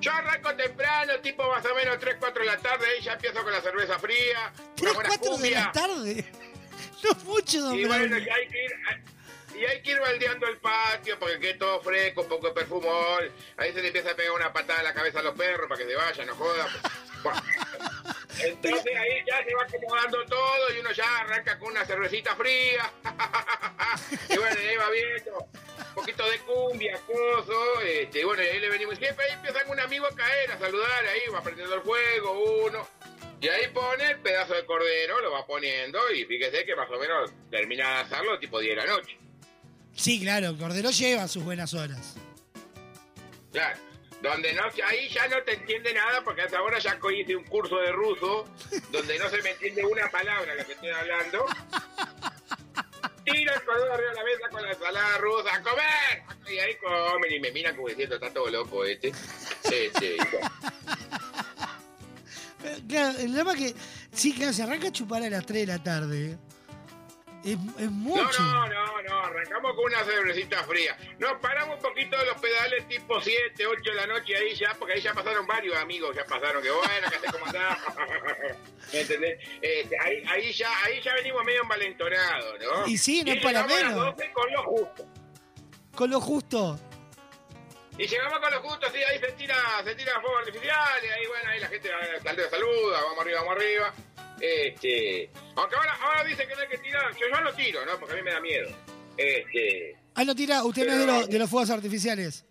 Yo arranco temprano, tipo más o menos 3, 4 de la tarde, ahí ya empiezo con la cerveza fría, una 3, buena 4 de la tarde. [LAUGHS] No mucho, don Y bueno, y hay que ir... Y hay que ir baldeando el patio porque quede todo fresco, un poco de perfumol. Ahí se le empieza a pegar una patada en la cabeza a los perros para que se vayan, no jodan. Bueno. [LAUGHS] Entonces ahí ya se va acomodando todo y uno ya arranca con una cervecita fría. [LAUGHS] y bueno, ahí va viendo un poquito de cumbia, coso. Este, y bueno, y ahí le venimos siempre. Ahí empiezan un amigo a caer, a saludar. Ahí va prendiendo el fuego, uno. Y ahí pone el pedazo de cordero, lo va poniendo. Y fíjese que más o menos termina de asarlo tipo 10 de la noche. Sí, claro, Cordero lleva sus buenas horas. Claro. Donde no, ahí ya no te entiende nada porque hasta ahora ya hice un curso de ruso donde no se me entiende una palabra lo que estoy hablando. [LAUGHS] Tira el cordero arriba de la mesa con la ensalada rusa, ¡a comer! Y ahí comen y me miran como diciendo, está todo loco este. Sí, sí. Claro, el tema es que, sí, claro, se arranca a chupar a las 3 de la tarde. Es, es mucho. No, no, no, no, arrancamos con una cervecita fría. Nos paramos un poquito de los pedales tipo 7, 8 de la noche ahí ya, porque ahí ya pasaron varios amigos, ya pasaron, que bueno, que cómo está. [LAUGHS] ¿Me entendés? Este, ahí, ahí, ya, ahí ya venimos medio envalentonados, ¿no? Y sí, no es para llegamos a las menos. 12 con lo justo. Con lo justo. Y llegamos con lo justo, sí, ahí se tira, se tira fuego artificial, y ahí bueno, ahí la gente eh, saluda, saluda, vamos arriba, vamos arriba. Este, aunque ahora, ahora dice que no hay que tirar, yo, yo no tiro, ¿no? Porque a mí me da miedo. Este, Ah, no tira, usted no es de, los- de los fuegos artificiales.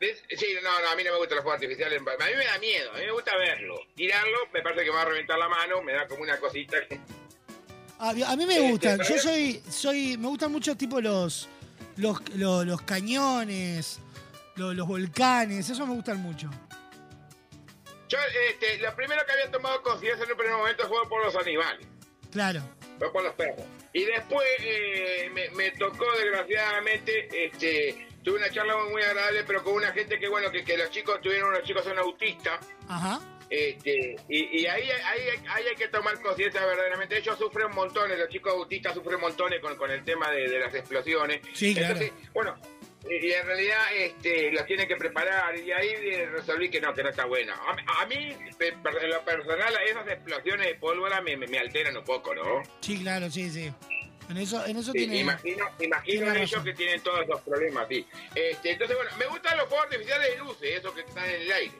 ¿ves? sí, no, no, a mí no me gustan los fuegos artificiales, a mí me da miedo, a mí me gusta verlo. Tirarlo, me parece que me va a reventar la mano, me da como una cosita. A, a mí me Este, gustan. Yo soy, soy, me gustan mucho tipo los, los, los, los cañones, los, los volcanes, eso me gustan mucho. Yo, este, lo primero que había tomado conciencia en un primer momento fue por los animales. Claro. fue por los perros. Y después eh, me, me tocó, desgraciadamente, este, tuve una charla muy, agradable, pero con una gente que, bueno, que, que los chicos, tuvieron unos chicos son autistas, Ajá. este, y, y ahí, ahí, ahí hay que tomar conciencia verdaderamente. Ellos sufren montones, los chicos autistas sufren montones con, con el tema de, de las explosiones. Sí, claro. Entonces, bueno, y en realidad este, los tienen que preparar y ahí eh, resolví que no, que no está bueno. A, mí- a mí, en lo personal, esas explosiones de pólvora me, me, me alteran un poco, ¿no? Sí, claro, sí, sí. En eso, en eso Sí, tiene. imagino, imagino tiene ellos que tienen todos esos problemas, sí. Este, entonces, bueno, me gustan los fuegos artificiales de luces, esos que están en el aire.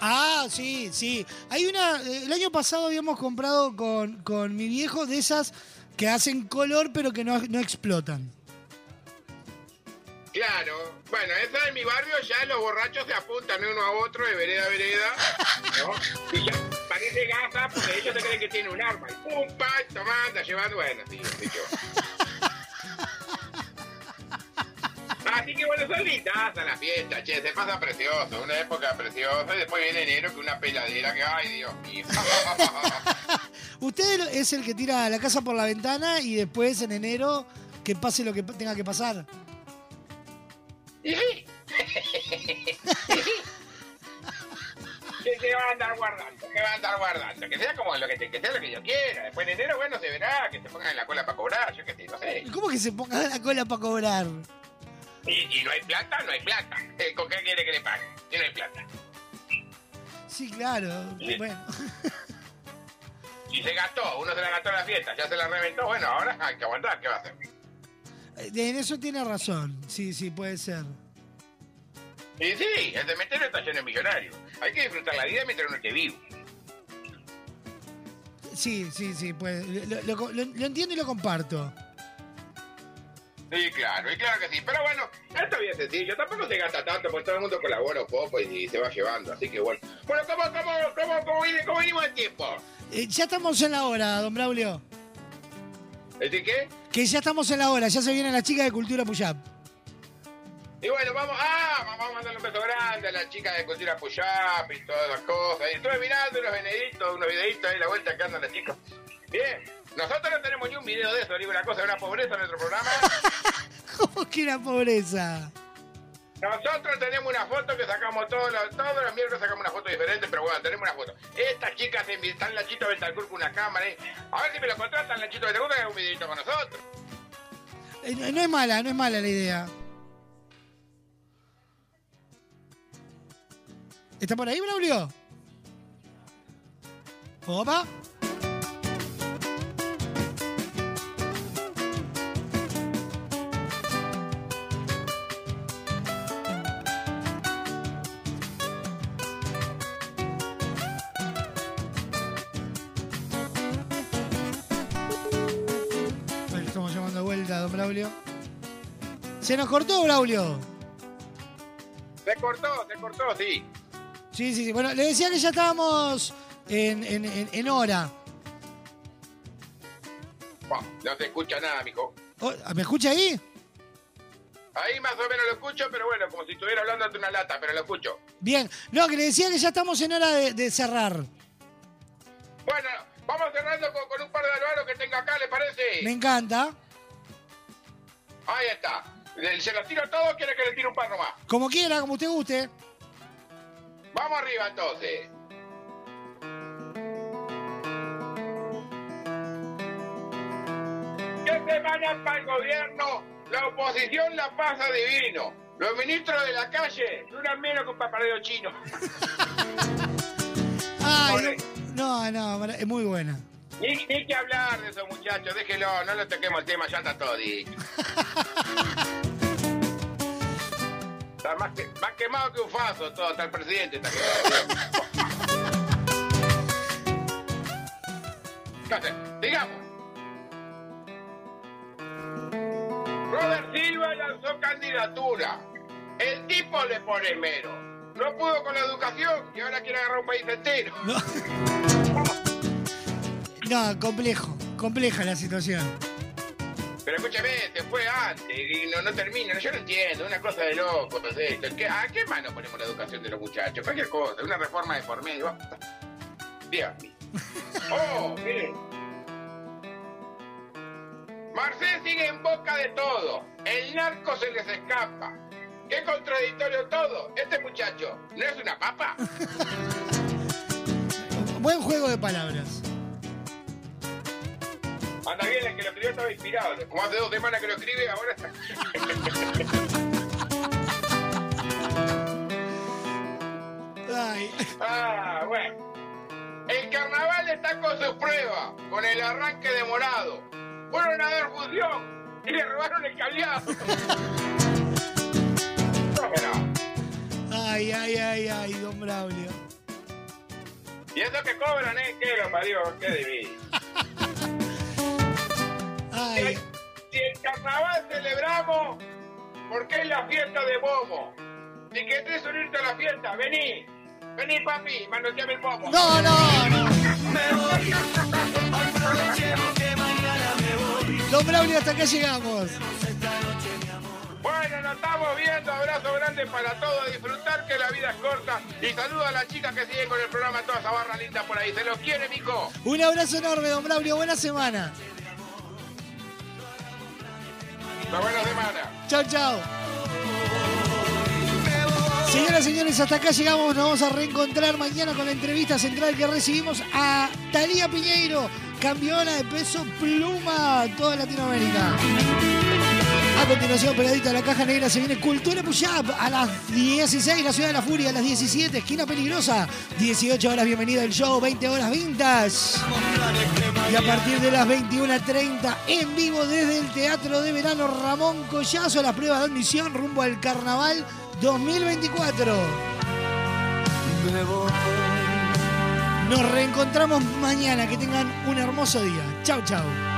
Ah, sí, sí. Hay una. eh, El año pasado habíamos comprado con, con mi viejo de esas que hacen color pero que no, no explotan. Claro, bueno, esa en mi barrio ya los borrachos se apuntan uno a otro de vereda a vereda, ¿no? Y ya parece gasa porque ellos se creen que tienen un arma. Y pum, pa, tomando, llevando, bueno, sí, yo. Así que bueno, son lindas la fiesta, che, se pasa precioso, una época preciosa, y después viene enero que una peladera que, ay, Dios mío. [LAUGHS] Usted es el que tira la casa por la ventana y después en enero que pase lo que tenga que pasar. ¿Qué va a andar guardando? ¿Qué va a andar guardando? Que sea como lo que, te- que sea lo que yo quiera. Después en enero, bueno, se verá, que se pongan en la cola para cobrar, yo qué sé, no sé. ¿Y ¿Cómo que se ponga la cola para cobrar? Y, y no hay plata, no hay plata. Eh, ¿Con qué quiere que le pague? Si no hay plata. Sí, claro. Sí. Bueno. Si se gastó, uno se la gastó en la fiesta, ya se la reventó, bueno, ahora hay que aguantar, ¿qué va a hacer? En eso tiene razón. Sí, sí, puede ser. Y sí, el cementerio está lleno de millonarios. Hay que disfrutar la vida mientras uno esté vivo. Sí, sí, sí, puede. Lo, lo- lo- lo entiendo y lo comparto. Sí, claro, y claro que sí. Pero bueno, esto es bien sencillo. Tampoco se gasta tanto, porque todo el mundo colabora un poco y, y se va llevando. Así que bueno. Bueno, ¿cómo, cómo, cómo, cómo, viene- cómo venimos de tiempo? Eh, ya estamos en la hora, don Braulio. ¿Este qué? Que ya estamos en la hora, ya se viene la chica de Cultura Puyap. Y bueno, vamos, ah, vamos a mandarle un beso grande a la chica de Cultura Puyap y todas las cosas. Y estuve mirando unos veneditos, unos videitos ahí, la vuelta que andan las chicas. Bien, nosotros no tenemos ni un video de eso, digo una cosa, de una pobreza en nuestro programa. [LAUGHS] ¿Cómo que la pobreza? Nosotros tenemos una foto que sacamos todos los, todos los miércoles sacamos una foto diferente, pero bueno, tenemos una foto. Estas chicas se invi- están Nachito Betancourt con una cámara, ¿eh? A ver si me lo contratan, Nachito Betancourt, que haga un videito con nosotros. Eh, no no es mala, no es mala la idea. ¿Está por ahí, Braulio? Opa. Braulio. Se nos cortó, Braulio. Se cortó, se cortó, sí. Sí, sí, sí. Bueno, le decía que ya estábamos en, en- en- en hora. Buah, no se escucha nada, mijo. Oh, ¿Me escucha ahí? Ahí más o menos lo escucho, pero bueno, como si estuviera hablando ante una lata, pero lo escucho. Bien. No, que le decía que ya estamos en hora de, de cerrar. Bueno, vamos cerrando con, con un par de alvaros que tengo acá, ¿le parece? Me encanta. Ahí está. ¿Le- ¿Se los tiro todos o quiere que le tire un par nomás? Como quiera, como usted guste. Vamos arriba entonces. ¿Qué semana para el gobierno? La oposición la pasa divino. Los ministros de la calle duran menos que un paparedo chino. Ay, no, no, es muy buena. Ni, ni que hablar de esos muchachos, déjelo, no le toquemos el tema, ya está todo dicho. [LAUGHS] Está más, que- más quemado que un faso todo, hasta el presidente está quemado. Entonces, digamos. Robert Silva lanzó candidatura. El tipo le pone mero. No pudo con la educación y ahora quiere agarrar un país entero. No, [LAUGHS] complejo. Compleja la situación. Pero escúchame, se fue antes y no, no termina. Yo no entiendo, una cosa de loco. no sé, esto. ¿Qué- ¿A qué mano ponemos la educación de los muchachos? Cualquier cosa, una reforma de por medio. Mío. [LAUGHS] Oh, miren. Marcés sigue en boca de todo. El narco se les escapa. Qué contradictorio todo. Este muchacho, ¿no es una papa? [LAUGHS] Buen juego de palabras. Anda bien, el que lo escribió estaba inspirado. Como hace dos semanas que lo escribe, ahora está. Ay. Ah, bueno. El carnaval está con su prueba, con el arranque demorado. Fueron a dar fusión y le robaron el cableado. Ay, ay, ay, ay, don Braulio. y eso que cobran, ¿eh? ¿Qué lo parió? ¿Qué divino? Ay. Si el carnaval celebramos, ¿por qué es la fiesta de Bobo? Si querés unirte a la fiesta, vení. Vení, papi, manoteame el pomo. No, no, no. Don Braulio, hasta acá llegamos. Bueno, nos estamos viendo. Abrazo grande para todos. Disfrutar que la vida es corta. Y saludo a las chicas que siguen con el programa. Toda esa barra linda por ahí. Se los quiere, mijo. Un abrazo enorme, don Braulio. Buena semana. Una buena semana. Chao, chao. Señoras y señores, hasta acá llegamos. Nos vamos a reencontrar mañana con la entrevista central que recibimos a Talía Piñeiro, campeona de peso pluma toda Latinoamérica. A continuación, pegadita a la caja negra, se viene Cultura Push-Up a las 16, la Ciudad de la Furia a las 17, Esquina Peligrosa, 18 horas, bienvenida al show, 20 horas Vintage. Y a partir de las 21.30, en vivo desde el Teatro de Verano Ramón Collazo, la prueba de admisión rumbo al Carnaval 2024. Nos reencontramos mañana, que tengan un hermoso día. Chau, chau.